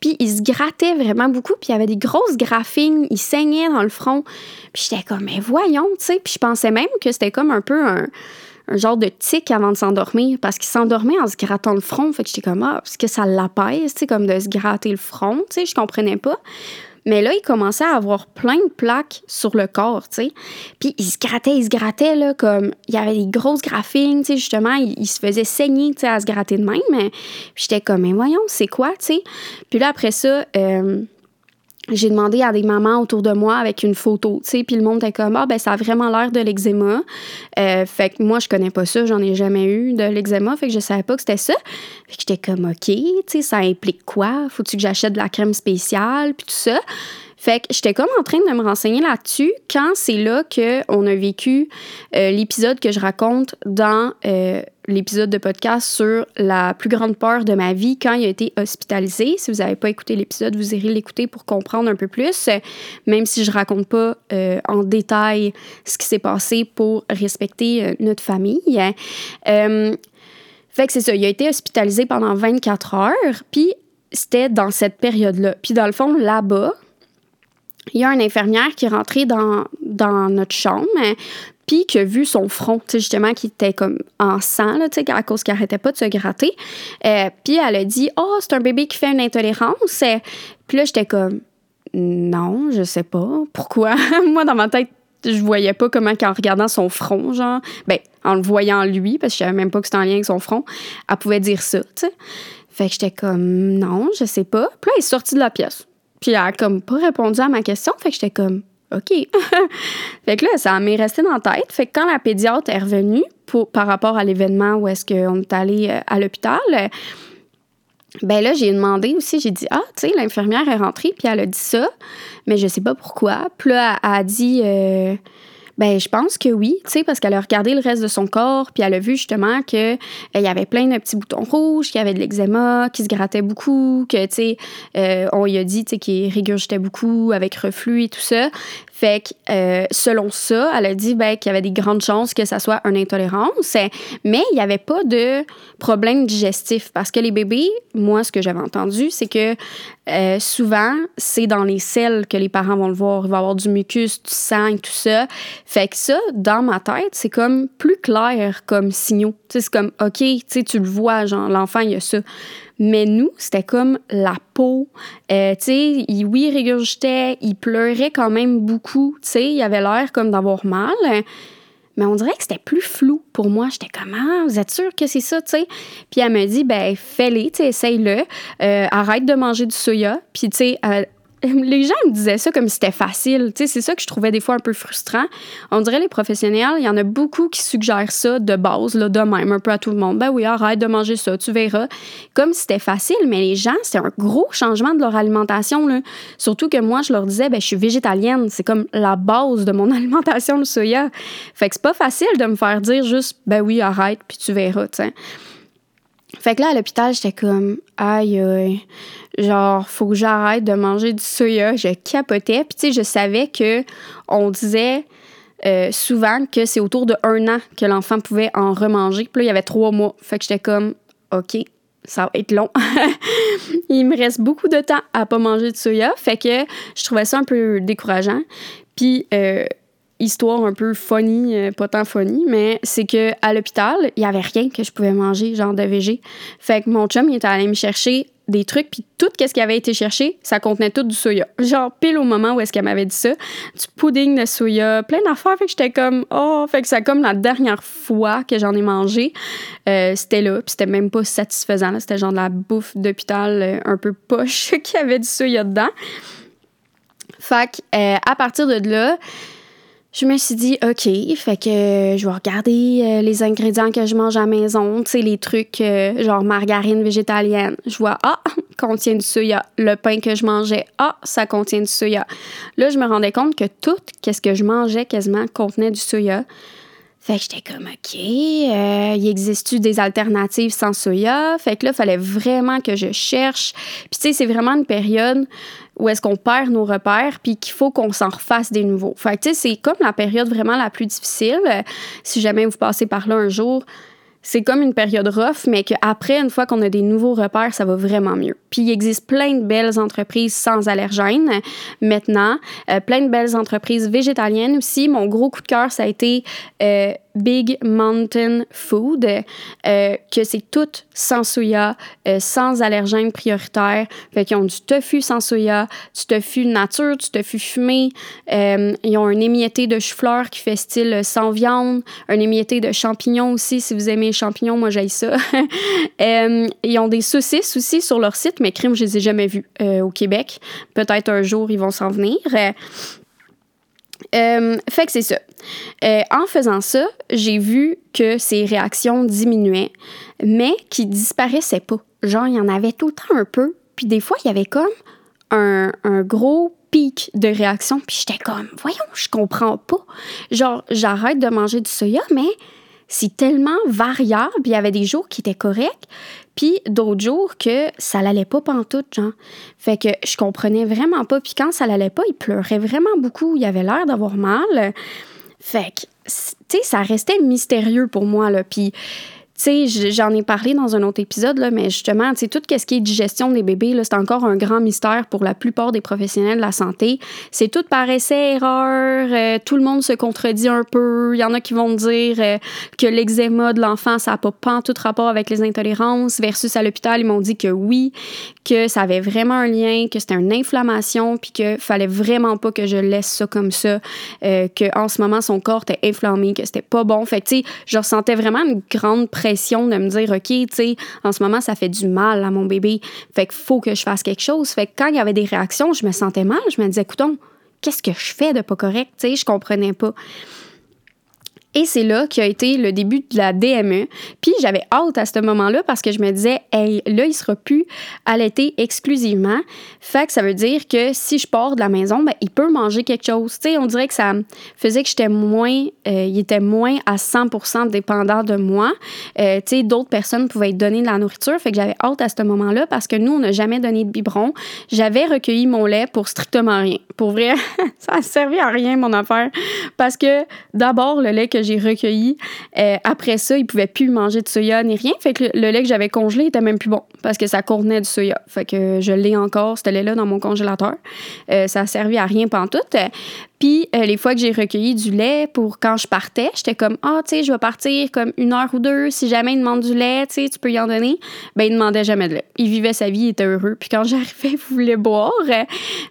Puis il se grattait vraiment beaucoup, puis il y avait des grosses graphines, il saignait dans le front. Puis j'étais comme, mais voyons, tu sais. Puis je pensais même que c'était comme un peu un, genre de tic avant de s'endormir, parce qu'il s'endormait en se grattant le front. Fait que j'étais comme, ah, parce que ça l'apaise, tu sais, comme de se gratter le front, tu sais, je comprenais pas. Mais là, il commençait à avoir plein de plaques sur le corps, tu sais. Puis il se grattait, il se grattait, là, comme... Il y avait des grosses graphines, tu sais, justement. Il, se faisait saigner, tu sais, à se gratter de même. Puis j'étais comme, mais voyons, c'est quoi, tu sais? Puis là, après ça... Euh, j'ai demandé à des mamans autour de moi avec une photo, tu sais, puis le monde était comme ah ben ça a vraiment l'air de l'eczéma. Euh, fait que moi je connais pas ça, j'en ai jamais eu de l'eczéma, fait que je savais pas que c'était ça. Fait que j'étais comme OK, tu sais, ça implique quoi? Faut-tu que j'achète de la crème spéciale puis tout ça? Fait que j'étais comme en train de me renseigner là-dessus quand c'est là qu'on a vécu euh, l'épisode que je raconte dans euh, l'épisode de podcast sur la plus grande peur de ma vie quand il a été hospitalisé. Si vous n'avez pas écouté l'épisode, vous irez l'écouter pour comprendre un peu plus, même si je raconte pas euh, en détail ce qui s'est passé pour respecter notre famille. fait que c'est ça, il a été hospitalisé pendant 24 heures, puis c'était dans cette période-là. Puis dans le fond, là-bas, il y a une infirmière qui est rentrée dans, dans notre chambre, puis qui a vu son front, justement, qui était comme en sang, là, à cause qu'il n'arrêtait pas de se gratter. Euh, puis elle a dit Oh, c'est un bébé qui fait une intolérance. Puis là, j'étais comme Non, je sais pas. Pourquoi? Moi, dans ma tête, je voyais pas comment qu'en regardant son front, genre, ben, en le voyant lui, parce que je savais même pas que c'était en lien avec son front, elle pouvait dire ça, tu sais. Fait que j'étais comme, non, je sais pas. Puis là, elle est sortie de la pièce. Puis elle a comme pas répondu à ma question. Fait que j'étais comme, OK. fait que là, ça m'est resté dans la tête. Fait que quand la pédiatre est revenue pour, par rapport à l'événement où est-ce qu'on est allé euh, à l'hôpital, ben là, j'ai demandé aussi, j'ai dit, ah, tu sais, l'infirmière est rentrée, puis elle a dit ça, mais je sais pas pourquoi. Puis là, elle a dit, euh, Ben, je pense que oui, tu sais, parce qu'elle a regardé le reste de son corps, puis elle a vu justement que il y avait plein de petits boutons rouges, qu'il y avait de l'eczéma, qui se grattait beaucoup, que, tu euh, on lui a dit, qu'il régurgitait beaucoup avec reflux et tout ça. Fait que, euh, selon ça, elle a dit ben, qu'il y avait des grandes chances que ça soit une intolérance, mais il n'y avait pas de problème digestif parce que les bébés, moi, ce que j'avais entendu, c'est que euh, souvent, c'est dans les selles que les parents vont le voir. Il va avoir du mucus, du sang, tout ça. Fait que ça, dans ma tête, c'est comme plus clair comme signaux. C'est comme, OK, tu le vois, l'enfant, il y a ça. Mais nous, c'était comme la peau. Euh, tu sais, il, oui, il régurgitait, il pleurait quand même beaucoup. Tu sais, il avait l'air comme d'avoir mal. Mais on dirait que c'était plus flou pour moi. J'étais comme, ah, vous êtes sûr que c'est ça, tu sais? Puis elle me dit, ben, fais-le, tu sais, essaye-le. Euh, arrête de manger du soya. Puis, tu sais, les gens me disaient ça comme si c'était facile. Tu sais, c'est ça que je trouvais des fois un peu frustrant. On dirait les professionnels, il y en a beaucoup qui suggèrent ça de base, là, de même, un peu à tout le monde. Ben oui, arrête de manger ça, tu verras. Comme si c'était facile, mais les gens, c'est un gros changement de leur alimentation. Là. Surtout que moi, je leur disais, ben, je suis végétalienne. C'est comme la base de mon alimentation, le soya. Fait que c'est pas facile de me faire dire juste, ben oui, arrête, puis tu verras. Fait que là, à l'hôpital, j'étais comme, aïe, aïe, genre, faut que j'arrête de manger du soya. Je capotais. Puis, tu sais, je savais que on disait euh, souvent que c'est autour de un an que l'enfant pouvait en remanger. Puis là, il y avait trois mois. Fait que j'étais comme, OK, ça va être long. il me reste beaucoup de temps à pas manger de soya. Fait que je trouvais ça un peu décourageant. Puis, euh, histoire un peu funny, euh, pas tant funny, mais c'est que à l'hôpital, il y avait rien que je pouvais manger, genre de végé. Fait que mon chum, il était allé me chercher des trucs, puis tout ce qui avait été cherché, ça contenait tout du soya. Genre, pile au moment où est-ce qu'elle m'avait dit ça, du pudding de soya, plein d'affaires. Fait que j'étais comme, oh, fait que c'est comme la dernière fois que j'en ai mangé, euh, c'était là, puis c'était même pas satisfaisant. C'était genre de la bouffe d'hôpital euh, un peu poche qui avait du soya dedans. Fait que, à partir de là, je me suis dit, OK, fait que je vais regarder euh, les ingrédients que je mange à la maison, tu sais, les trucs euh, genre margarine végétalienne. Je vois, ah, contient du soya. Le pain que je mangeais, ah, ça contient du soya. Là, je me rendais compte que tout, qu'est-ce que je mangeais quasiment, contenait du soya. Fait que j'étais comme, OK, euh, il existe-tu des alternatives sans soya? Fait que là, il fallait vraiment que je cherche. Puis, tu sais, c'est vraiment une période où est-ce qu'on perd nos repères, puis qu'il faut qu'on s'en refasse des nouveaux. Fait tu sais, c'est comme la période vraiment la plus difficile. Si jamais vous passez par là un jour, c'est comme une période rough, mais qu'après, une fois qu'on a des nouveaux repères, ça va vraiment mieux. Puis il existe plein de belles entreprises sans allergènes maintenant, euh, plein de belles entreprises végétaliennes aussi. Mon gros coup de cœur, ça a été euh, Big Mountain Food, euh, que c'est tout sans soya, euh, sans allergènes prioritaires. Fait qu'ils ont du tofu sans soya, du tofu nature, du tofu fumé. Euh, ils ont un émietté de chou-fleur qui fait style sans viande, un émietté de champignons aussi, si vous aimez les champignons, moi j'aille ça. ils ont des saucisses aussi sur leur site, mais crime, je les ai jamais vus au Québec. Peut-être un jour, ils vont s'en venir. Euh, fait que c'est ça. Euh, en faisant ça, j'ai vu que ses réactions diminuaient, mais qui disparaissaient pas. Genre, il y en avait tout le temps un peu, puis des fois, il y avait comme un, un gros pic de réaction, puis j'étais comme, voyons, je comprends pas. Genre, j'arrête de manger du soya, mais c'est tellement variable. Il y avait des jours qui étaient corrects, puis d'autres jours que ça l'allait pas pantoute, genre. Fait que je comprenais vraiment pas. Puis quand ça l'allait pas, il pleurait vraiment beaucoup. Il avait l'air d'avoir mal. Fait que, tu sais, ça restait mystérieux pour moi, là. Puis tu sais, j'en ai parlé dans un autre épisode, là, mais justement, tu sais, tout ce qui est digestion des bébés, c'est encore un grand mystère pour la plupart des professionnels de la santé. C'est tout par essai, erreur, euh, tout le monde se contredit un peu. Il y en a qui vont dire euh, que l'eczéma de l'enfant, ça n'a pas, pas tout rapport avec les intolérances, versus à l'hôpital, ils m'ont dit que oui, que ça avait vraiment un lien, que c'était une inflammation, puis qu'il fallait vraiment pas que je laisse ça comme ça, euh, qu'en ce moment, son corps était inflammé, que c'était pas bon. Fait que, tu sais, je ressentais vraiment une grande de me dire, OK, tu sais, en ce moment, ça fait du mal à mon bébé. Fait qu'il faut que je fasse quelque chose. Fait que quand il y avait des réactions, je me sentais mal. Je me disais, écoutons, qu'est-ce que je fais de pas correct? Tu sais, je comprenais pas. Et c'est là qui a été le début de la DME. Puis j'avais hâte à ce moment-là parce que je me disais, hey, là, il sera plus allaité exclusivement. Fait que ça veut dire que si je pars de la maison, ben, il peut manger quelque chose. Tu sais, on dirait que ça faisait que j'étais moins, euh, il était moins à 100% dépendant de moi. Euh, tu sais, d'autres personnes pouvaient donner de la nourriture. Fait que j'avais hâte à ce moment-là parce que nous, on n'a jamais donné de biberon. J'avais recueilli mon lait pour strictement rien. Pour vrai, ça a servi à rien, mon affaire. Parce que d'abord, le lait que j'ai recueilli. Euh, après ça, il pouvait plus manger de soya ni rien. Fait que le, lait que j'avais congelé était même plus bon parce que ça contenait du soya. Fait que je l'ai encore, ce lait-là, dans mon congélateur. Euh, ça a servi à rien tout. Puis euh, les fois que j'ai recueilli du lait pour quand je partais, j'étais comme ah tu sais je vais partir comme une heure ou deux. Si jamais il demande du lait, tu tu peux y en donner. Ben il demandait jamais de lait. Il vivait sa vie, il était heureux. Puis quand j'arrivais, il voulait boire.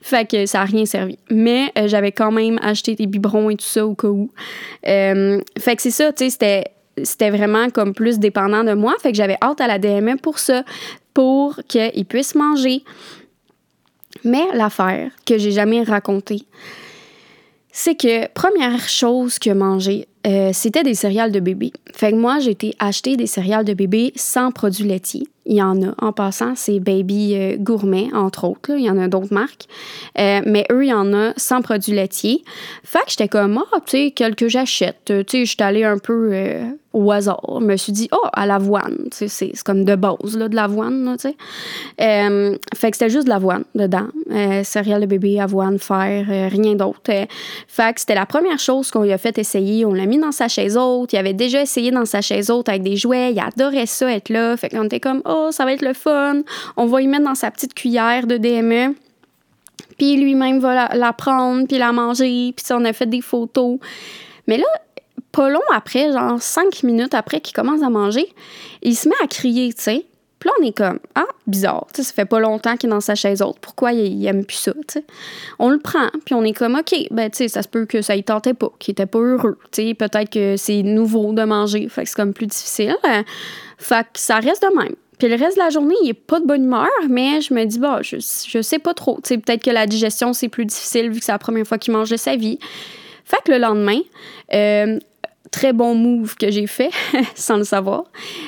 fait que ça a rien servi. Mais j'avais quand même acheté des biberons et tout ça au cas où. fait que c'est ça, tu sais, c'était c'était vraiment comme plus dépendant de moi. Fait que j'avais hâte à la DME pour ça, pour qu'il puisse manger. Mais l'affaire que j'ai jamais racontée, c'est que première chose que manger, euh, c'était des céréales de bébé. Fait que moi, j'ai été acheter des céréales de bébé sans produits laitiers. Il y en a. En passant, c'est Baby euh, Gourmet, entre autres. Il y en a d'autres marques. Euh, mais eux, il y en a sans produits laitiers. Fait que j'étais comme, ah, tu sais, quelques j'achète. Tu sais, j'étais allée un peu au hasard. Je me suis dit, oh, à l'avoine. Tu sais, c'est comme de base, là, de l'avoine, tu sais. fait que c'était juste de l'avoine dedans. céréales de bébé, avoine, fer, rien d'autre. fait que c'était la première chose qu'on lui a fait essayer. On l'a mis dans sa chaise haute. Il avait déjà essayé dans sa chaise haute avec des jouets. Il adorait ça, être là. Fait qu'on était comme, oh, ça va être le fun. On va y mettre dans sa petite cuillère de DME. Puis lui-même va la, prendre, puis la manger. Puis on a fait des photos. Mais là, pas long après, genre cinq minutes après qu'il commence à manger, il se met à crier, tu sais. Puis là, on est comme, ah, bizarre, tu sais, ça fait pas longtemps qu'il est dans sa chaise haute, pourquoi il, aime plus ça. On le prend, puis on est comme, OK, ben, tu sais, ça se peut que ça y tentait pas, qu'il était pas heureux, tu sais, peut-être que c'est nouveau de manger, fait que c'est comme plus difficile. Fait que ça reste de même. Puis le reste de la journée, il n'est pas de bonne humeur, mais je me dis, bah, je, je sais pas trop. Tu sais, peut-être que la digestion, c'est plus difficile vu que c'est la première fois qu'il mange de sa vie. Fait que le lendemain, euh, très bon move que j'ai fait, sans le savoir,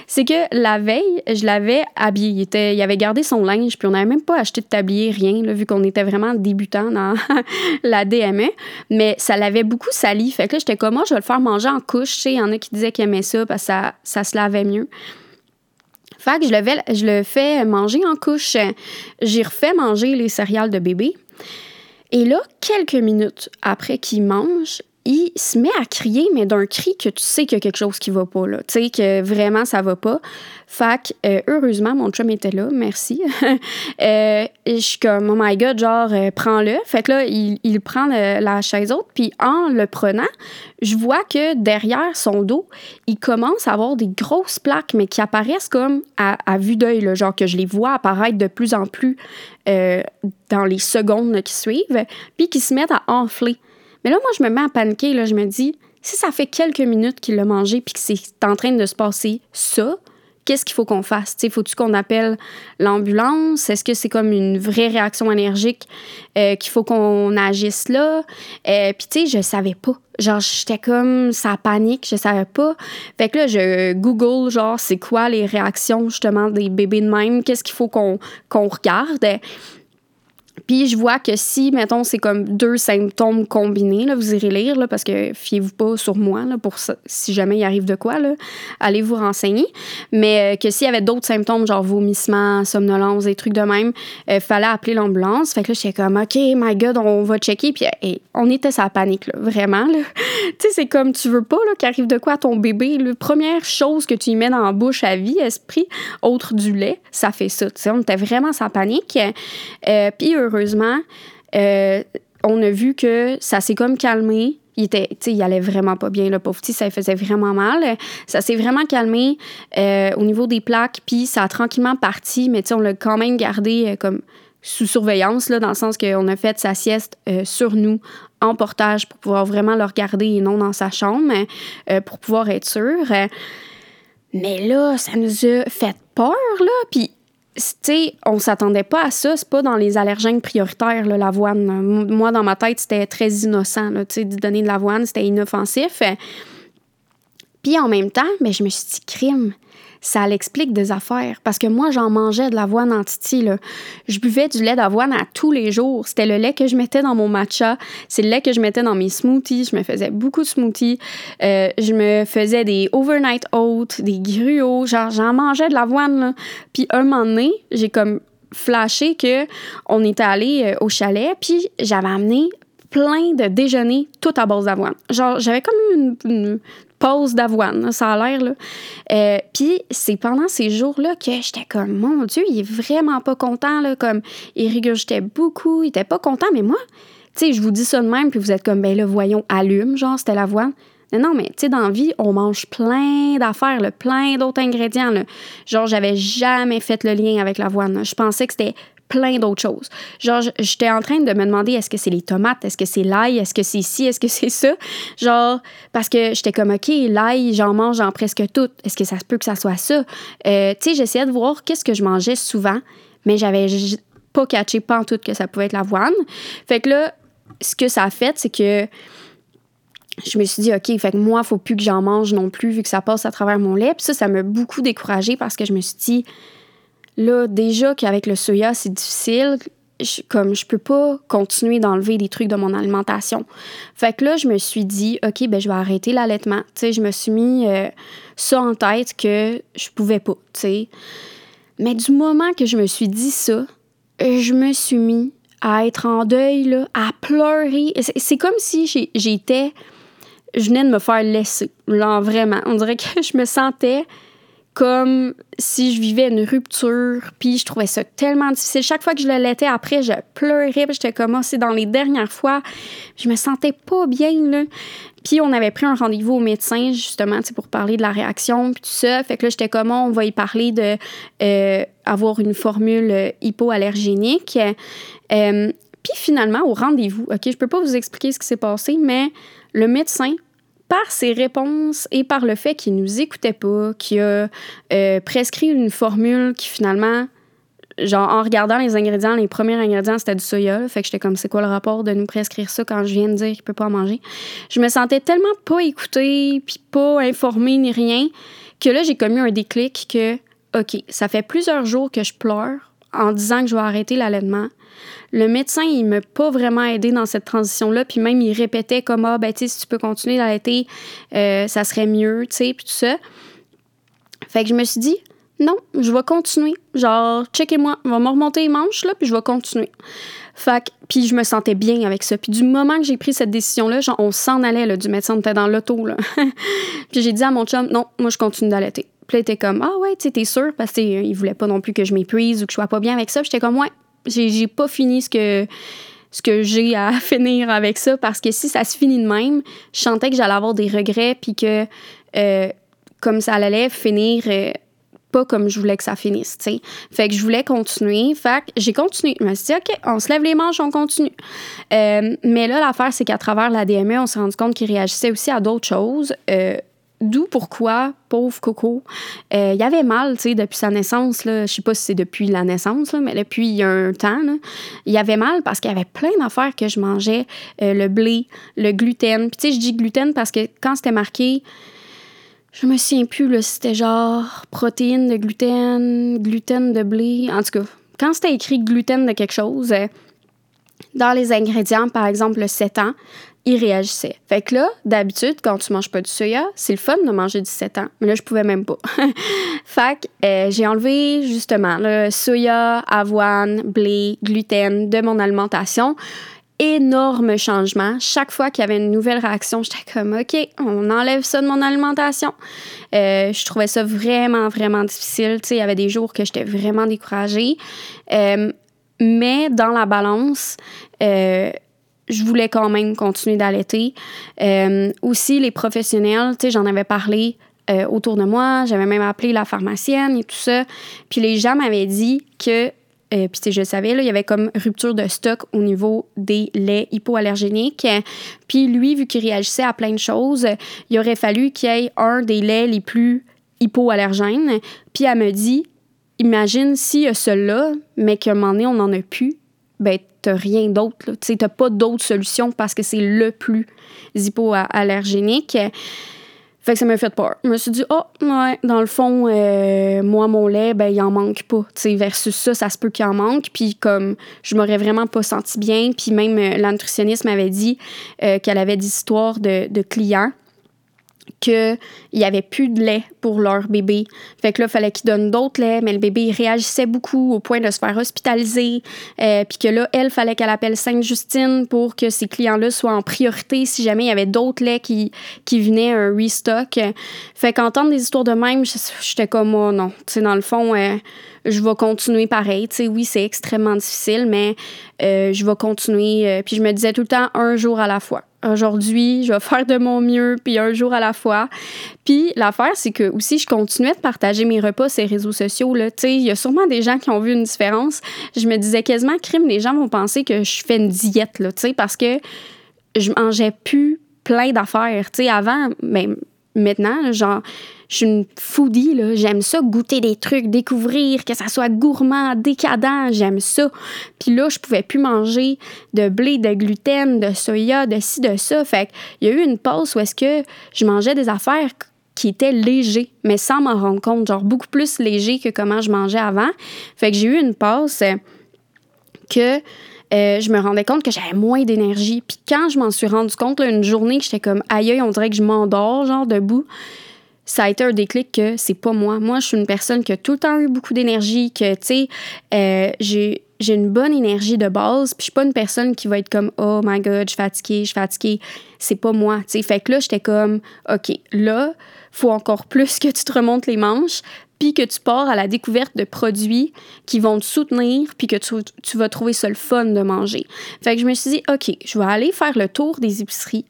c'est que la veille, je l'avais habillé. Il, avait gardé son linge, puis on n'avait même pas acheté de tablier, rien, vu qu'on était vraiment débutant dans la DME. Mais ça l'avait beaucoup sali. Fait que là, j'étais comme, moi, je vais le faire manger en couche. Il y en a qui disaient qu'ils aimaient ça parce que ça, se lavait mieux. Fait que je le, je le fais manger en couche. J'ai refait manger les céréales de bébé. Et là, quelques minutes après qu'il mange, il se met à crier, mais d'un cri que tu sais qu'il y a quelque chose qui va pas, là. Tu sais que vraiment ça va pas. Fait que, euh, heureusement, mon chum était là, merci. euh, je suis comme, oh my god, genre, euh, prends-le. Fait que là, il, il prend la chaise haute, puis en le prenant, je vois que derrière son dos, il commence à avoir des grosses plaques, mais qui apparaissent comme à, à vue d'œil, genre que je les vois apparaître de plus en plus euh, dans les secondes qui suivent, puis qui se mettent à enfler. Mais là, moi, je me mets à paniquer. Là, je me dis, si ça fait quelques minutes qu'il l'a mangé puis que c'est en train de se passer ça, qu'est-ce qu'il faut qu'on fasse? Faut-tu qu'on appelle l'ambulance? Est-ce que c'est comme une vraie réaction énergique euh, qu'il faut qu'on agisse là? Euh, puis, tu sais, je savais pas. Genre, j'étais comme, ça panique, je savais pas. Fait que là, je Google, genre, c'est quoi les réactions, justement, des bébés de même? Qu'est-ce qu'il faut qu'on qu'on regarde? Puis je vois que si, mettons, c'est comme deux symptômes combinés, là, vous irez lire, là, parce que fiez-vous pas sur moi, là, pour ça, si jamais il arrive de quoi, là, allez vous renseigner. Mais euh, que s'il y avait d'autres symptômes, genre vomissement, somnolence, des trucs de même, euh, fallait appeler l'ambulance. Fait que là, j'étais comme, OK, my God, on va checker. Puis on était sa panique, là, vraiment. Là. tu sais, c'est comme, tu veux pas qu'il arrive de quoi à ton bébé. La première chose que tu y mets dans la bouche à vie, esprit, autre du lait, ça fait ça. Tu sais, on était vraiment sa panique. Euh, puis heureusement, euh, on a vu que ça s'est comme calmé. Il était, il allait vraiment pas bien, le pauvre petit, ça faisait vraiment mal. Ça s'est vraiment calmé euh, au niveau des plaques, puis ça a tranquillement parti, mais on l'a quand même gardé euh, comme sous surveillance, là, dans le sens qu'on a fait sa sieste sur nous, en portage, pour pouvoir vraiment le regarder et non dans sa chambre, pour pouvoir être sûr. mais là, ça nous a fait peur, là, puis sais, on s'attendait pas à ça. C'est pas dans les allergènes prioritaires, l'avoine. Moi, dans ma tête, c'était très innocent. Là, de donner de l'avoine, c'était inoffensif. Puis en même temps, ben, je me suis dit, crime, ça l'explique des affaires. Parce que moi, j'en mangeais de l'avoine en titi. Là. Je buvais du lait d'avoine à tous les jours. C'était le lait que je mettais dans mon matcha. C'est le lait que je mettais dans mes smoothies. Je me faisais beaucoup de smoothies. Euh, je me faisais des overnight oats, des gruots. Genre, j'en mangeais de l'avoine. Puis un moment donné, j'ai comme flashé que on était allé euh, au chalet, puis j'avais amené plein de déjeuners tout à base d'avoine. Genre, j'avais comme une, pause d'avoine, ça a l'air. Euh, puis c'est pendant ces jours-là que j'étais comme, mon Dieu, il est vraiment pas content, là, comme, il régurgitait beaucoup, il était pas content, mais moi, tu sais, je vous dis ça de même, puis vous êtes comme, ben là, voyons, allume, genre, c'était l'avoine. Non, mais tu sais, dans la vie, on mange plein d'affaires, plein d'autres ingrédients. Là. Genre, j'avais jamais fait le lien avec l'avoine. Je pensais que c'était plein d'autres choses. Genre, j'étais en train de me demander est-ce que c'est les tomates, est-ce que c'est l'ail, est-ce que c'est ci, est-ce que c'est ça? Genre, parce que j'étais comme, OK, l'ail, j'en mange en presque tout. Est-ce que ça se peut que ça soit ça? Euh, tu sais, j'essayais de voir qu'est-ce que je mangeais souvent, mais j'avais pas catché pas en tout que ça pouvait être l'avoine. Fait que là, ce que ça a fait, c'est que je me suis dit, OK, fait que moi, faut plus que j'en mange non plus, vu que ça passe à travers mon lait. Puis ça, ça m'a beaucoup découragée parce que je me suis dit, là, déjà qu'avec le soya, c'est difficile, comme je peux pas continuer d'enlever des trucs de mon alimentation. Fait que là, je me suis dit, OK, ben je vais arrêter l'allaitement. Tu sais, je me suis mis euh, ça en tête que je pouvais pas. Mais du moment que je me suis dit ça, je me suis mis à être en deuil, là, à pleurer. C'est comme si j'étais je venais de me faire laisser. Là, vraiment. On dirait que je me sentais comme si je vivais une rupture, puis je trouvais ça tellement difficile. Chaque fois que je le laitais après, je pleurais, puis j'étais comme, oh, c'est dans les dernières fois, je me sentais pas bien, là. Puis on avait pris un rendez-vous au médecin, justement, pour parler de la réaction, puis tout ça. Fait que là, j'étais comme, on va y parler de euh, avoir une formule euh, hypoallergénique. Euh, puis finalement, au rendez-vous, OK, je peux pas vous expliquer ce qui s'est passé, mais le médecin par ses réponses et par le fait qu'il nous écoutait pas, qu'il a euh, prescrit une formule qui finalement, genre en regardant les ingrédients, les premiers ingrédients c'était du soya, fait que j'étais comme c'est quoi le rapport de nous prescrire ça quand je viens de dire qu'il peut pas en manger? Je me sentais tellement pas écoutée, puis pas informée ni rien, que là j'ai commis un déclic que OK, ça fait plusieurs jours que je pleure en disant que je vais arrêter l'allaitement. Le médecin, il m'a pas vraiment aidé dans cette transition-là, puis même il répétait comme ah ben tu si tu peux continuer d'allaiter, euh, ça serait mieux, tu sais, puis tout ça. Fait que je me suis dit non, je vais continuer. Genre, checkez-moi, on va me remonter les manches, là, puis je vais continuer. Fait que, puis je me sentais bien avec ça. Puis du moment que j'ai pris cette décision-là, genre, on s'en allait, là, du médecin, on était dans l'auto, là. puis j'ai dit à mon chum, non, moi, je continue d'allaiter. Puis là, il était comme, ah ouais, tu t'es sûr? Parce qu'il voulait pas non plus que je m'épuise ou que je sois pas bien avec ça. J'étais comme, ouais, j'ai pas fini ce que ce que j'ai à finir avec ça parce que si ça se finit de même, je sentais que j'allais avoir des regrets puis que euh, comme ça allait finir euh, pas comme je voulais que ça finisse. Fait que je voulais continuer. Fait que j'ai continué. Je me suis dit, OK, on se lève les manches, on continue. Euh, mais là, l'affaire, c'est qu'à travers la DME, on s'est rendu compte qu'il réagissait aussi à d'autres choses. D'où pourquoi, pauvre Coco, euh, il y avait mal, tu sais, depuis sa naissance, là. Je sais pas si c'est depuis la naissance, mais depuis un temps, Il y avait mal parce qu'il y avait plein d'affaires que je mangeais. Euh, le blé, le gluten. Puis tu sais, je dis gluten parce que quand c'était marqué, je me souviens plus, là, c'était genre protéines de gluten, gluten de blé. En tout cas, quand c'était écrit gluten de quelque chose, euh, dans les ingrédients, par exemple le 7 ans, il réagissait. Fait que là, d'habitude, quand tu manges pas du soya, c'est le fun de manger du 7 ans. Mais là, je pouvais même pas. fait que euh, j'ai enlevé justement le soya, avoine, blé, gluten de mon alimentation. Énorme changement. Chaque fois qu'il y avait une nouvelle réaction, j'étais comme, OK, on enlève ça de mon alimentation. Euh, je trouvais ça vraiment, vraiment difficile. Tu sais, il y avait des jours que j'étais vraiment découragée. Euh, mais dans la balance, je voulais quand même continuer d'allaiter. Euh, aussi, les professionnels, tu sais, j'en avais parlé euh, autour de moi, j'avais même appelé la pharmacienne et tout ça. Puis les gens m'avaient dit que, euh, puis je savais, là, il y avait comme rupture de stock au niveau des laits hypoallergéniques. Puis lui, vu qu'il réagissait à plein de choses, il aurait fallu qu'il y ait un des laits les plus hypoallergènes. Puis elle me dit, imagine s'il y a celui-là, mais qu'à un moment donné, on n'en a plus, ben t'as rien d'autre. Tu n'as pas d'autre solution parce que c'est le plus hypoallergénique. Fait que ça m'a fait peur. Je me suis dit, oh, ouais, dans le fond, euh, moi, mon lait, ben, il en manque pas. Sais, versus ça, ça se peut qu'il en manque. Puis, comme, je m'aurais vraiment pas senti bien. Puis, même euh, la nutritionniste m'avait dit euh, qu'elle avait des histoires de clients qu'il n'y avait plus de lait pour leur bébé. Fait que là, il fallait qu'ils donnent d'autres laits, mais le bébé réagissait beaucoup au point de se faire hospitaliser. Euh, puis que là, elle, fallait qu'elle appelle Sainte-Justine pour que ces clients-là soient en priorité si jamais il y avait d'autres laits qui, qui venaient, un restock. Fait qu'entendre des histoires de même, j'étais comme, oh non. Tu sais, dans le fond, euh, je vais continuer pareil. Tu sais, oui, c'est extrêmement difficile, mais euh, je vais continuer. puis je me disais tout le temps, un jour à la fois aujourd'hui, je vais faire de mon mieux, puis un jour à la fois. Puis l'affaire, c'est que aussi, je continuais de partager mes repas sur les réseaux sociaux. Il y a sûrement des gens qui ont vu une différence. Je me disais quasiment, crime, les gens vont penser que je fais une diète, parce que je mangeais plus plein d'affaires. Avant, même maintenant, genre, je suis une foodie, là. J'aime ça, goûter des trucs, découvrir, que ça soit gourmand, décadent. J'aime ça. Puis là, je pouvais plus manger de blé, de gluten, de soya, de ci, de ça. Fait qu'il y a eu une pause où est-ce que je mangeais des affaires qui étaient légers, mais sans m'en rendre compte. Genre beaucoup plus léger que comment je mangeais avant. Fait que j'ai eu une pause euh, que... Euh, je me rendais compte que j'avais moins d'énergie. Puis quand je m'en suis rendu compte, une journée, j'étais comme aïe, on dirait que je m'endors, genre debout ça a été un déclic que c'est pas moi. Moi, je suis une personne qui a tout le temps eu beaucoup d'énergie, que, tu sais, euh, j'ai j'ai une bonne énergie de base, puis je suis pas une personne qui va être comme oh my god, je suis fatiguée, je suis fatiguée. C'est pas moi, tu sais. Fait que là, j'étais comme OK, là, faut encore plus que tu te remontes les manches, puis que tu pars à la découverte de produits qui vont te soutenir, puis que tu, tu, vas trouver ça le fun de manger. Fait que je me suis dit, OK, je vais aller faire le tour des épiceries,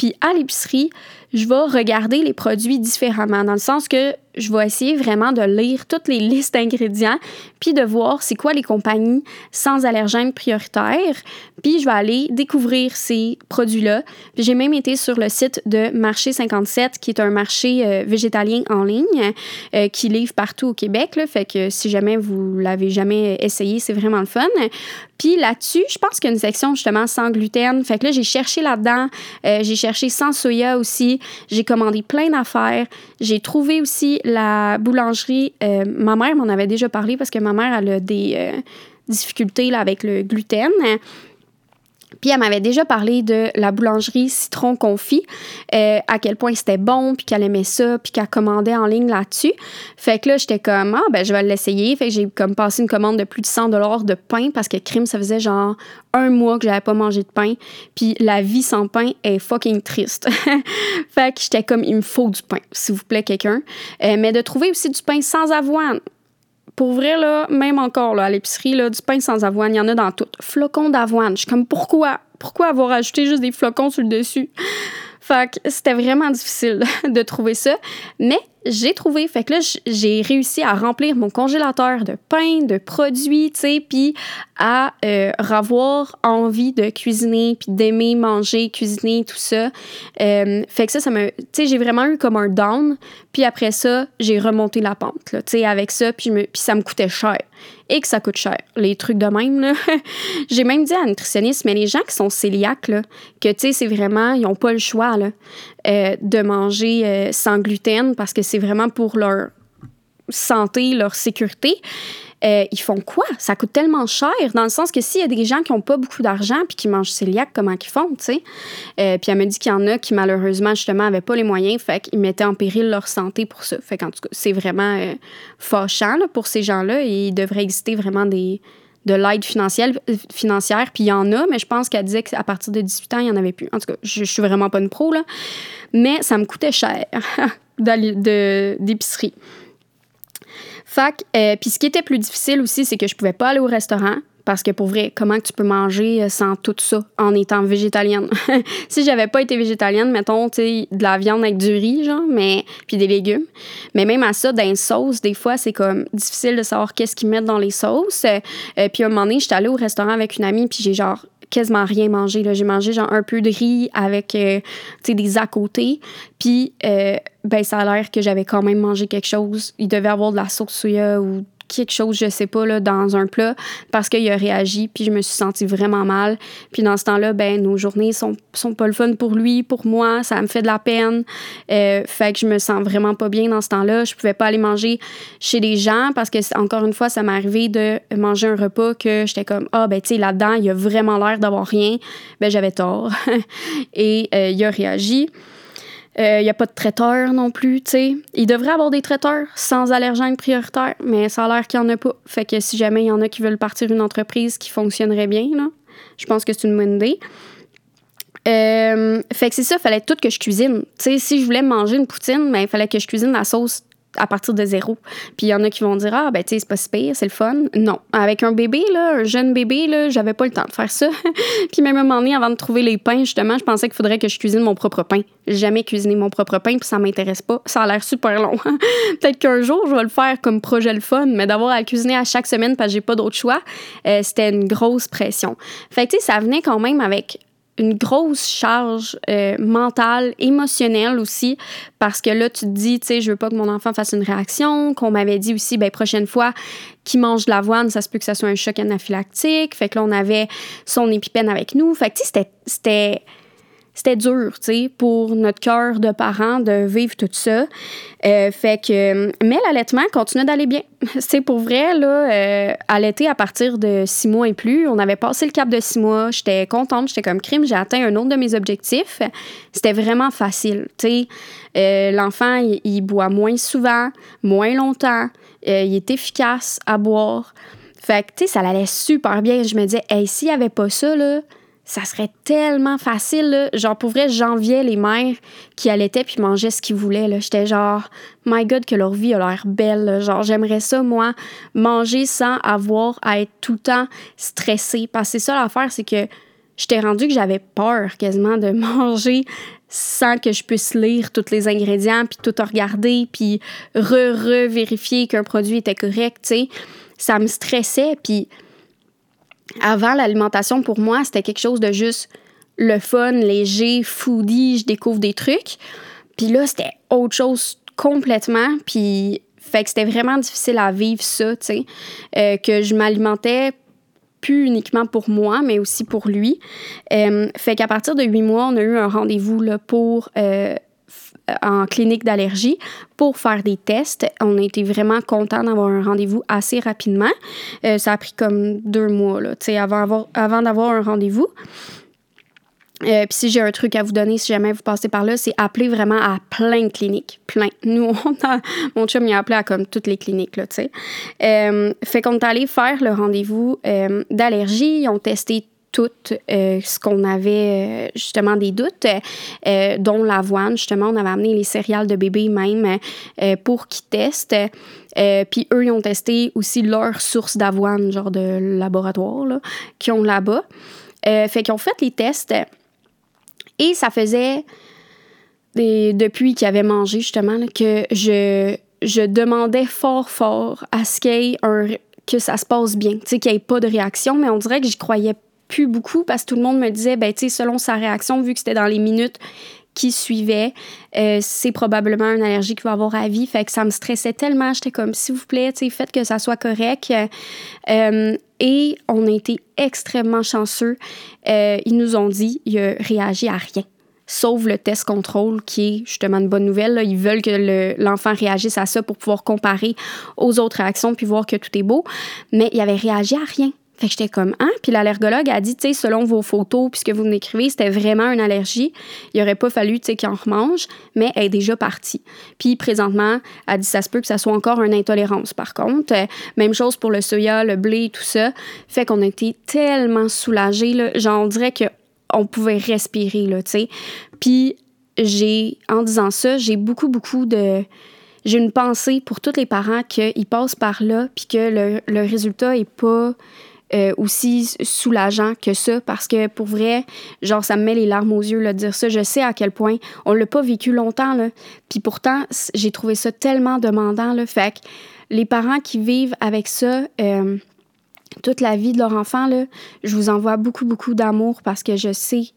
puis à l'épicerie, je vais regarder les produits différemment, dans le sens que je vais essayer vraiment de lire toutes les listes d'ingrédients, puis de voir c'est quoi les compagnies sans allergènes prioritaires, puis je vais aller découvrir ces produits-là. J'ai même été sur le site de Marché 57, qui est un marché euh, végétalien en ligne, euh, qui livre partout au Québec, là, fait que si jamais vous l'avez jamais essayé, c'est vraiment le fun. Puis là-dessus, je pense qu'il y a une section justement sans gluten. Fait que là, j'ai cherché là-dedans. Euh, j'ai cherché sans soya aussi. J'ai commandé plein d'affaires. J'ai trouvé aussi la boulangerie. Euh, ma mère m'en avait déjà parlé parce que ma mère, a des euh, difficultés là, avec le gluten. Puis elle m'avait déjà parlé de la boulangerie Citron Confit, euh, à quel point c'était bon, puis qu'elle aimait ça, puis qu'elle commandait en ligne là-dessus. Fait que là, j'étais comme, ah, ben je vais l'essayer. Fait que j'ai comme passé une commande de plus de 100 de pain parce que crime, ça faisait genre un mois que j'avais pas mangé de pain. Puis la vie sans pain est fucking triste. fait que j'étais comme, il me faut du pain, s'il vous plaît, quelqu'un. Euh, mais de trouver aussi du pain sans avoine pour vrai, là, même encore là, à l'épicerie, là, du pain sans avoine, il y en a dans tout. Flocons d'avoine. Je suis comme, pourquoi? Pourquoi avoir ajouté juste des flocons sur le dessus? Fait que c'était vraiment difficile de trouver ça. Mais j'ai trouvé. Fait que là, j'ai réussi à remplir mon congélateur de pain, de produits, tu sais, puis à euh, avoir envie de cuisiner, puis d'aimer manger, cuisiner, tout ça. Euh, fait que ça, ça me... Tu sais, j'ai vraiment eu comme un down. Puis après ça, j'ai remonté la pente, tu sais, avec ça, puis, ça me coûtait cher et que ça coûte cher. Les trucs de même. J'ai même dit à un nutritionniste, mais les gens qui sont cœliaques, là, que, tu sais, c'est vraiment, ils n'ont pas le choix, là, euh, de manger euh, sans gluten parce que c'est vraiment pour leur santé, leur sécurité. Euh, ils font quoi? Ça coûte tellement cher, dans le sens que s'il y a des gens qui n'ont pas beaucoup d'argent puis qui mangent cœliaque, comment ils font, tu sais? Euh, puis elle me dit qu'il y en a qui, malheureusement, justement, n'avaient pas les moyens, fait qu'ils mettaient en péril leur santé pour ça. Fait qu'en tout cas, c'est vraiment euh, fâchant pour ces gens-là et il devrait exister vraiment des de l'aide financière, financière, puis il y en a, mais je pense qu'elle disait qu'à partir de 18 ans, il n'y en avait plus. En tout cas, je, je suis vraiment pas une pro, là, mais ça me coûtait cher d'épicerie. Fac, euh, ce qui était plus difficile aussi, c'est que je pouvais pas aller au restaurant. Parce que pour vrai, comment tu peux manger euh, sans tout ça en étant végétalienne? si j'avais pas été végétalienne, mettons, tu de la viande avec du riz, genre, mais, puis des légumes. Mais même à ça, dans les sauces, des fois, c'est comme difficile de savoir qu'est-ce qu'ils mettent dans les sauces. Euh, puis à un moment donné, j'étais allée au restaurant avec une amie, puis j'ai genre quasiment rien mangé. J'ai mangé genre un peu de riz avec euh, des à côté. Puis, euh, ben, ça a l'air que j'avais quand même mangé quelque chose. Il devait avoir de la sauce soya ou quelque chose, je sais pas, là, dans un plat parce qu'il a réagi, puis je me suis sentie vraiment mal. Puis dans ce temps-là, ben nos journées sont, sont pas le fun pour lui, pour moi, ça me fait de la peine. Euh, fait que je me sens vraiment pas bien dans ce temps-là. Je pouvais pas aller manger chez des gens parce que, encore une fois, ça m'est arrivé de manger un repas que j'étais comme, ah, ben, tu sais, là-dedans, il a vraiment l'air d'avoir rien. Ben, j'avais tort. Et euh, il a réagi. Il euh, n'y a pas de traiteur non plus, tu sais. Il devrait avoir des traiteurs sans allergènes prioritaires, mais ça a l'air qu'il n'y en a pas. Fait que si jamais il y en a qui veulent partir une entreprise qui fonctionnerait bien, là, je pense que c'est une bonne idée. Euh, fait que c'est ça, il fallait tout que je cuisine. Tu sais, si je voulais manger une poutine, ben, il fallait que je cuisine la sauce à partir de zéro. Puis il y en a qui vont dire Ah, ben, tu sais, c'est pas si pire, c'est le fun. Non. Avec un bébé, là, un jeune bébé, là, j'avais pas le temps de faire ça. puis même à un moment donné, avant de trouver les pains, justement, je pensais qu'il faudrait que je cuisine mon propre pain. Jamais cuisiné mon propre pain, puis ça m'intéresse pas. Ça a l'air super long. Peut-être qu'un jour, je vais le faire comme projet le fun, mais d'avoir à le cuisiner à chaque semaine parce que j'ai pas d'autre choix, euh, c'était une grosse pression. Fait que, tu sais, ça venait quand même avec une grosse charge euh, mentale, émotionnelle aussi, parce que là, tu te dis, tu sais, je veux pas que mon enfant fasse une réaction, qu'on m'avait dit aussi, ben prochaine fois qu'il mange de l'avoine, ça se peut que ça soit un choc anaphylactique. Fait que là, on avait son épipène avec nous. Fait que, tu sais, c'était c'était dur, tu sais, pour notre cœur de parents de vivre tout ça. Euh, fait que, mais l'allaitement continuait d'aller bien. C'est pour vrai, là, euh, allaiter à partir de six mois et plus. On avait passé le cap de six mois. J'étais contente, j'étais comme crime. J'ai atteint un autre de mes objectifs. C'était vraiment facile, tu sais. Euh, l'enfant, il, boit moins souvent, moins longtemps. il est efficace à boire. Fait que, tu sais, ça allait super bien. Je me disais, hey, s'il n'y avait pas ça, là, ça serait tellement facile. Là. Genre, pour vrai, j'enviais les mères qui allaitaient puis mangeaient ce qu'ils voulaient. J'étais genre, my God, que leur vie a l'air belle. Genre, j'aimerais ça, moi, manger sans avoir à être tout le temps stressée. Parce que c'est ça l'affaire, c'est que j'étais rendu que j'avais peur quasiment de manger sans que je puisse lire tous les ingrédients, puis tout regarder, puis re-re-vérifier qu'un produit était correct, tu sais. Ça me stressait, puis avant, l'alimentation, pour moi, c'était quelque chose de juste le fun, léger, foodie, je découvre des trucs. Puis là, c'était autre chose complètement. Puis, fait que c'était vraiment difficile à vivre ça, tu sais. Euh, que je m'alimentais plus uniquement pour moi, mais aussi pour lui. Euh, fait qu'à partir de huit mois, on a eu un rendez-vous pour euh, en clinique d'allergie pour faire des tests. On a été vraiment content d'avoir un rendez-vous assez rapidement. Euh, ça a pris comme deux mois là, avant, d'avoir un rendez-vous. Euh, puis si j'ai un truc à vous donner, si jamais vous passez par là, c'est appeler vraiment à plein de cliniques. Plein. Nous, on a, mon chum, il a appelé à comme toutes les cliniques, là, tu. Euh, fait qu'on est allé faire le rendez-vous d'allergie. Ils ont testé tout euh, ce qu'on avait euh, justement des doutes, euh, dont l'avoine. Justement, on avait amené les céréales de bébé même pour qu'ils testent. Puis eux, ils ont testé aussi leur source d'avoine, genre de laboratoire, qu'ils ont là-bas. fait qu'ils ont fait les tests. Et ça faisait, depuis qu'ils avaient mangé, justement, que je, je demandais fort, fort à ce qu'il un, que ça se passe bien, tu sais, qu'il n'y ait pas de réaction, mais on dirait que j'y croyais plus beaucoup parce que tout le monde me disait, ben, tu sais, selon sa réaction, vu que c'était dans les minutes qui suivaient, euh, c'est probablement une allergie qu'il va avoir à vie. Fait que ça me stressait tellement. J'étais comme, s'il vous plaît, tu sais, faites que ça soit correct. Euh, et on a été extrêmement chanceux. Euh, ils nous ont dit, il a réagi à rien sauf le test contrôle qui est justement une bonne nouvelle. Ils veulent que l'enfant réagisse à ça pour pouvoir comparer aux autres réactions puis voir que tout est beau. Mais il avait réagi à rien. Fait que j'étais comme, hein? Puis l'allergologue a dit, tu sais, selon vos photos, puisque vous m'écrivez, c'était vraiment une allergie. Il aurait pas fallu, tu sais, qu'il en remange, mais elle est déjà partie. Puis présentement, elle dit, ça se peut que ça soit encore une intolérance, par contre. Euh, même chose pour le soya, le blé, tout ça. Fait qu'on était tellement soulagés, là. Genre, on dirait qu'on pouvait respirer, là, tu sais. Puis j'ai, en disant ça, j'ai beaucoup, beaucoup de j'ai une pensée pour tous les parents qu'ils passent par là, puis que le, le résultat est pas euh, aussi soulageant que ça parce que pour vrai, genre ça me met les larmes aux yeux de dire ça. Je sais à quel point on l'a pas vécu longtemps là. Puis pourtant, j'ai trouvé ça tellement demandant là. Fait que les parents qui vivent avec ça euh, toute la vie de leur enfant là, je vous envoie beaucoup beaucoup d'amour parce que je sais,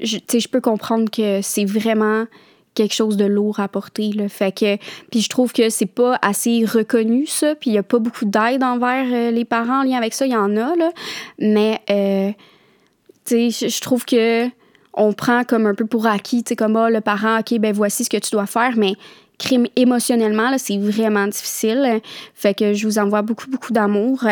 je, je peux comprendre que c'est vraiment quelque chose de lourd à porter. Là. Fait que, puis je trouve que c'est pas assez reconnu, ça. Puis il y a pas beaucoup d'aide envers euh, les parents en lien avec ça. Il y en a, là. Mais, euh, tu sais, je trouve que on prend comme un peu pour acquis, tu sais, comme, ah, le parent, OK, ben voici ce que tu dois faire. Mais crime émotionnellement, c'est vraiment difficile. Fait que je vous envoie beaucoup, beaucoup d'amour.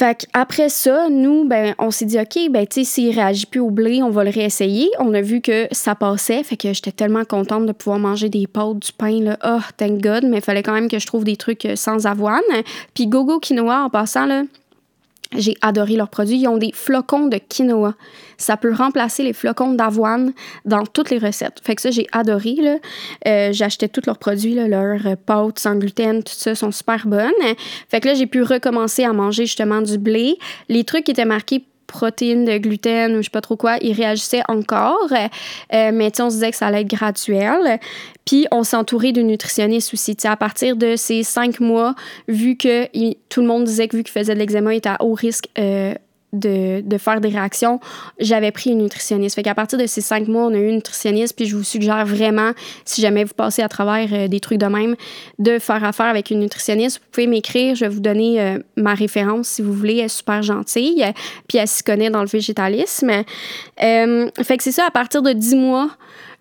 Fait après ça, nous, ben, on s'est dit, OK, ben, tu sais, s'il réagit plus au blé, on va le réessayer. On a vu que ça passait. Fait que j'étais tellement contente de pouvoir manger des pâtes, du pain, là. Oh, thank God. Mais il fallait quand même que je trouve des trucs euh, sans avoine. Puis Gogo Quinoa, en passant, là, j'ai adoré leurs produits. Ils ont des flocons de quinoa. Ça peut remplacer les flocons d'avoine dans toutes les recettes. Fait que ça, j'ai adoré. Euh, j'achetais tous leurs produits, leurs pâtes sans gluten, tout ça, sont super bonnes. Fait que là, j'ai pu recommencer à manger justement du blé. Les trucs qui étaient marqués protéines de gluten ou je sais pas trop quoi, ils réagissaient encore. Euh, mais on se disait que ça allait être graduel. Puis on s'entourait d'une nutritionniste aussi. à partir de ces cinq mois, vu que tout le monde disait que vu qu'il faisait de l'eczéma, il était à haut risque euh, de, de, faire des réactions, j'avais pris une nutritionniste. Fait qu'à partir de ces cinq mois, on a eu une nutritionniste, puis je vous suggère vraiment, si jamais vous passez à travers euh, des trucs de même, de faire affaire avec une nutritionniste. Vous pouvez m'écrire, je vais vous donner euh, ma référence si vous voulez. Elle est super gentille, puis elle s'y connaît dans le végétalisme. Euh, fait que c'est ça, à partir de dix mois,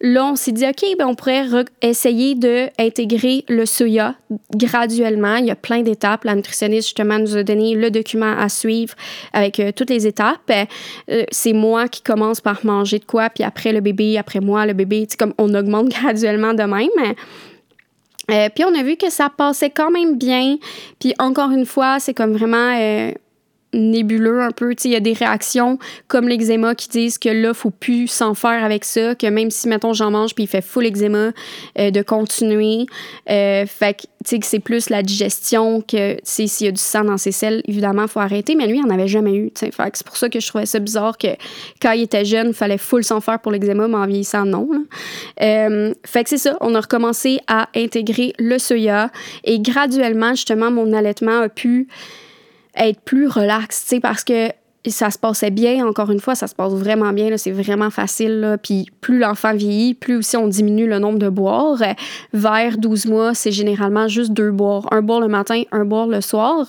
Là, on s'est dit, OK, ben, on pourrait essayer d'intégrer le soya graduellement. Il y a plein d'étapes. La nutritionniste, justement, nous a donné le document à suivre avec euh, toutes les étapes. Euh, c'est moi qui commence par manger de quoi, puis après le bébé, après moi, le bébé. Comme on augmente graduellement de même. Euh, puis on a vu que ça passait quand même bien. Puis encore une fois, c'est comme vraiment nébuleux un peu. Il y a des réactions comme l'eczéma qui disent que là, faut plus s'en faire avec ça, que même si, mettons, j'en mange puis il fait full eczéma, euh, de continuer. Euh, fait que, tu sais, que c'est plus la digestion que, s'il y a du sang dans ses selles, évidemment, faut arrêter. Mais lui, il n'en avait jamais eu, Fait que c'est pour ça que je trouvais ça bizarre que quand il était jeune, il fallait full s'en faire pour l'eczéma, mais en vieillissant, non. Euh, fait que c'est ça, on a recommencé à intégrer le soya et graduellement, justement, mon allaitement a pu être plus relax, tu sais, parce que ça se passait bien, encore une fois, ça se passe vraiment bien, c'est vraiment facile. Puis plus l'enfant vieillit, plus aussi on diminue le nombre de boires. Vers 12 mois, c'est généralement juste deux boires. Un boire le matin, un boire le soir.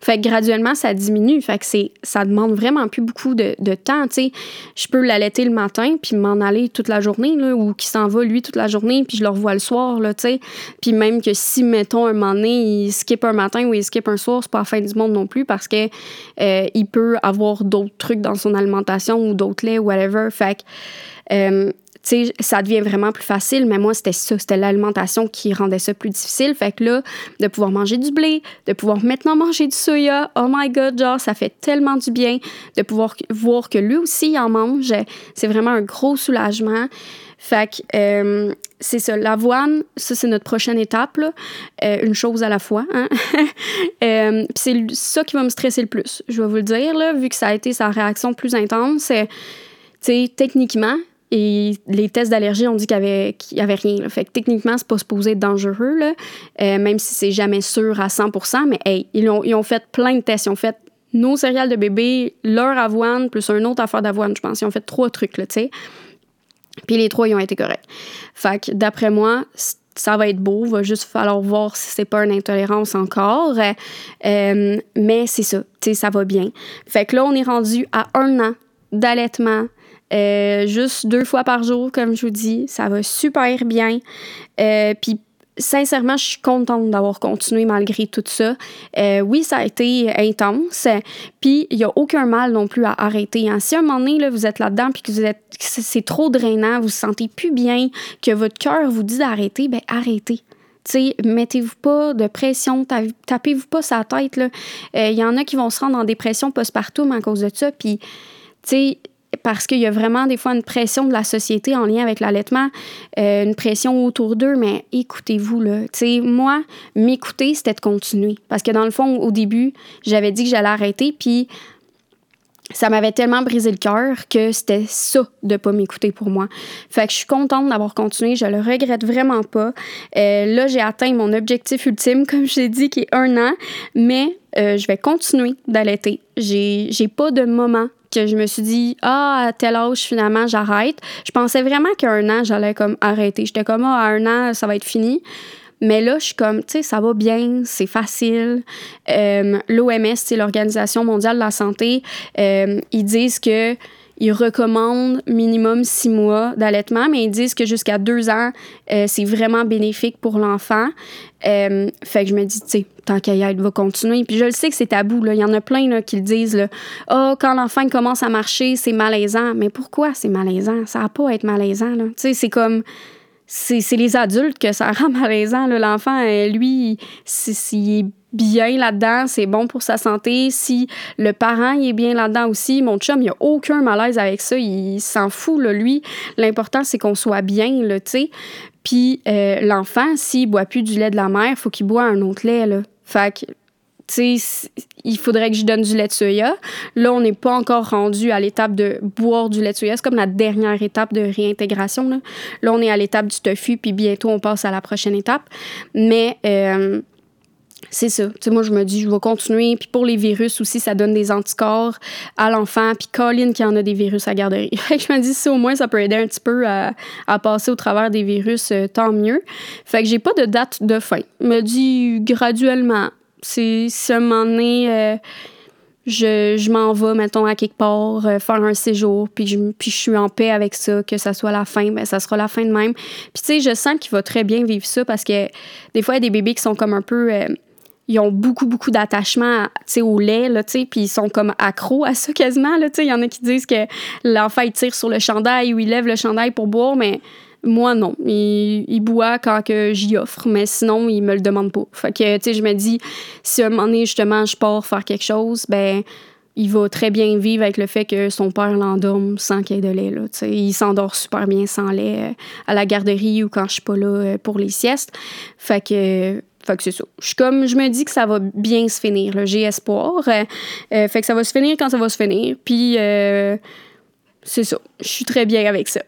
Fait que graduellement, ça diminue. Fait que c'est, ça demande vraiment plus beaucoup de, de temps. Je peux l'allaiter le matin, puis m'en aller toute la journée, là, ou qui s'en va lui toute la journée, puis je le revois le soir. Là, puis même que si, mettons, un moment donné, il skip un matin ou il skip un soir, c'est pas la fin du monde non plus parce que euh, il peut avoir d'autres trucs dans son alimentation ou d'autres laits, whatever. Fait que, euh, tu sais, ça devient vraiment plus facile, mais moi, c'était ça, c'était l'alimentation qui rendait ça plus difficile. Fait que là, de pouvoir manger du blé, de pouvoir maintenant manger du soya, oh my god, genre, ça fait tellement du bien de pouvoir voir que lui aussi, il en mange. C'est vraiment un gros soulagement. Fait que euh, c'est ça, l'avoine, ça c'est notre prochaine étape, euh, une chose à la fois. Hein? euh, c'est ça qui va me stresser le plus, je vais vous le dire, là, vu que ça a été sa réaction plus intense. Sais, techniquement, et les tests d'allergie ont dit qu'il n'y avait, rien. Fait que techniquement, c'est pas supposé être dangereux, là, euh, même si c'est jamais sûr à 100% Mais hey, ils ont, ils ont fait plein de tests. Ils ont fait nos céréales de bébé, leur avoine, plus un autre affaire d'avoine, je pense. Ils ont fait trois trucs, tu sais. Puis les trois, ils ont été corrects. Fait que d'après moi, ça va être beau, va juste falloir voir si c'est pas une intolérance encore. Euh, mais c'est ça, tu sais, ça va bien. Fait que là, on est rendu à un an d'allaitement. Euh, juste deux fois par jour, comme je vous dis. Ça va super bien. Euh, puis sincèrement, je suis contente d'avoir continué malgré tout ça. Euh, oui, ça a été intense, puis il n'y a aucun mal non plus à arrêter. Hein. Si à un moment donné, là, vous êtes là-dedans, puis que c'est trop drainant, vous vous sentez plus bien, que votre cœur vous dit d'arrêter, ben arrêtez. mettez-vous pas de pression, tapez-vous pas sa tête. Il euh, y en a qui vont se rendre en dépression postpartum à cause de ça. Puis, tu sais, parce qu'il y a vraiment des fois une pression de la société en lien avec l'allaitement, euh, une pression autour d'eux, mais écoutez-vous, là. Sais, moi, m'écouter, c'était de continuer. Parce que dans le fond, au début, j'avais dit que j'allais arrêter, puis ça m'avait tellement brisé le cœur que c'était ça de pas m'écouter pour moi. Fait que je suis contente d'avoir continué, je le regrette vraiment pas. Euh, là, j'ai atteint mon objectif ultime, comme je l'ai dit, qui est un an, mais euh, je vais continuer d'allaiter. J'ai, j'ai pas de moment que je me suis dit, ah, à tel âge, finalement, j'arrête. Je pensais vraiment qu'à un an, j'allais comme arrêter. J'étais comme, ah, à un an, ça va être fini. Mais là, je suis comme, tu sais, ça va bien, c'est facile. Euh, L'OMS, c'est l'Organisation mondiale de la santé, euh, ils disent que ils recommandent minimum six mois d'allaitement, mais ils disent que jusqu'à deux ans, euh, c'est vraiment bénéfique pour l'enfant. fait que je me dis, tu sais, tant qu'à y être, va continuer. Puis je le sais que c'est tabou, là. Il y en a plein là, qui le disent, là. Oh, quand l'enfant commence à marcher, c'est malaisant. Mais pourquoi c'est malaisant? Ça n'a pas à être malaisant. Tu sais, c'est comme c'est les adultes que ça rend malaisant. L'enfant, euh, lui, s'il est bien là-dedans, c'est bon pour sa santé. Si le parent est bien là-dedans aussi, mon chum, il a aucun malaise avec ça. Il s'en fout, là, lui. L'important, c'est qu'on soit bien, tu sais. Puis euh, l'enfant, s'il boit plus du lait de la mère, faut qu'il boit un autre lait, là. Fait que il faudrait que je donne du lait de soya. Là, on n'est pas encore rendu à l'étape de boire du lait de soya. C'est comme la dernière étape de réintégration. Là, là on est à l'étape du tofu, puis bientôt, on passe à la prochaine étape. Mais euh, c'est ça. moi, je me dis, je vais continuer. Puis pour les virus aussi, ça donne des anticorps à l'enfant. Puis Colin qui en a des virus à garderie. Fait que je me dis, si au moins ça peut aider un petit peu à, passer au travers des virus, euh, tant mieux. Fait que j'ai pas de date de fin. Je me dis graduellement c'est ce moment donné, euh, je, je m'en vais, mettons, à quelque part, euh, faire un séjour, puis je, puis je suis en paix avec ça, que ça soit la fin, ben ça sera la fin de même. Puis tu sais, je sens qu'il va très bien vivre ça parce que des fois, il y a des bébés qui sont comme un peu... Ils ont beaucoup, beaucoup d'attachement au lait, là, puis ils sont comme accros à ça quasiment. Il y en a qui disent que l'enfant, il tire sur le chandail ou il lève le chandail pour boire, mais moi, non. Il, boit quand que j'y offre, mais sinon, il me le demande pas. Fait que, tu je me dis, si à un moment donné, justement, je pars faire quelque chose, ben il va très bien vivre avec le fait que son père l'endorme sans qu'il y ait de lait. Là, il s'endort super bien sans lait euh, à la garderie ou quand je suis pas là euh, pour les siestes. Fait que, fait que c'est ça. Je, comme, je me dis que ça va bien se finir. J'ai espoir. Euh, fait que ça va se finir quand ça va se finir. Puis c'est ça. Je suis très bien avec ça.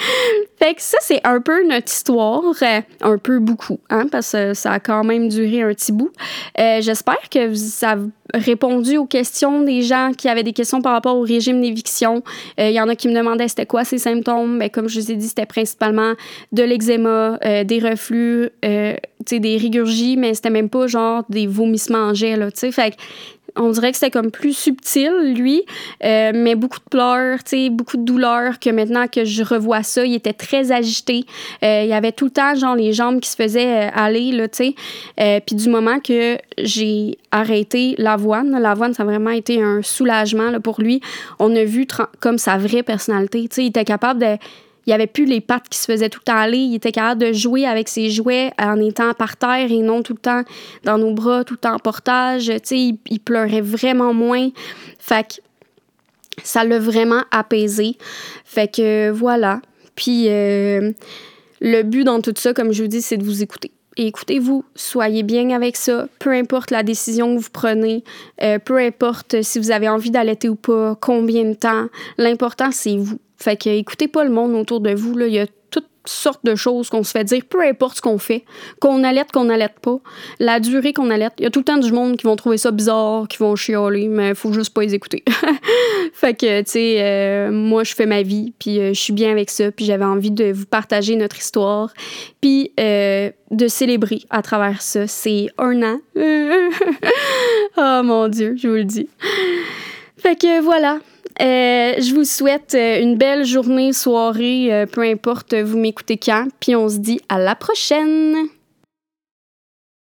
fait que ça, c'est un peu notre histoire. Euh, un peu beaucoup, hein, parce que ça a quand même duré un petit bout. Euh, j'espère que ça a répondu aux questions des gens qui avaient des questions par rapport au régime d'éviction. Euh, il y en a qui me demandaient c'était quoi ces symptômes. ben, comme je vous ai dit, c'était principalement de l'eczéma, des reflux, des rigurgies, mais c'était même pas genre des vomissements en gel. Fait que on dirait que c'était comme plus subtil, lui, euh, mais beaucoup de pleurs, beaucoup de douleurs, que maintenant que je revois ça, il était très agité. Euh, il y avait tout le temps, genre, les jambes qui se faisaient euh, aller, là, tu sais. Puis du moment que j'ai arrêté l'avoine, l'avoine, ça a vraiment été un soulagement là, pour lui. On a vu comme sa vraie personnalité, tu sais, il était capable de il n'y avait plus les pattes qui se faisaient tout le temps aller. Il était capable de jouer avec ses jouets en étant par terre et non tout le temps dans nos bras, tout le temps en portage. Tu sais, il, pleurait vraiment moins. Fait que ça l'a vraiment apaisé. Fait que voilà. Puis euh, le but dans tout ça, comme je vous dis, c'est de vous écouter. écoutez-vous, soyez bien avec ça, peu importe la décision que vous prenez, euh, peu importe si vous avez envie d'allaiter ou pas, combien de temps, l'important c'est vous. Fait que écoutez pas le monde autour de vous. Là. Il y a toutes sortes de choses qu'on se fait dire, peu importe ce qu'on fait, qu'on allait, qu'on allait pas, la durée qu'on allait. Il y a tout le temps du monde qui vont trouver ça bizarre, qui vont chialer, mais faut juste pas les écouter. fait que, tu sais, euh, moi, je fais ma vie, puis euh, je suis bien avec ça, puis j'avais envie de vous partager notre histoire, puis euh, de célébrer à travers ça. C'est un an. oh mon Dieu, je vous le dis. Fait que voilà, euh, je vous souhaite euh, une belle journée, soirée, euh, peu importe, vous m'écoutez quand. Puis on se dit à la prochaine!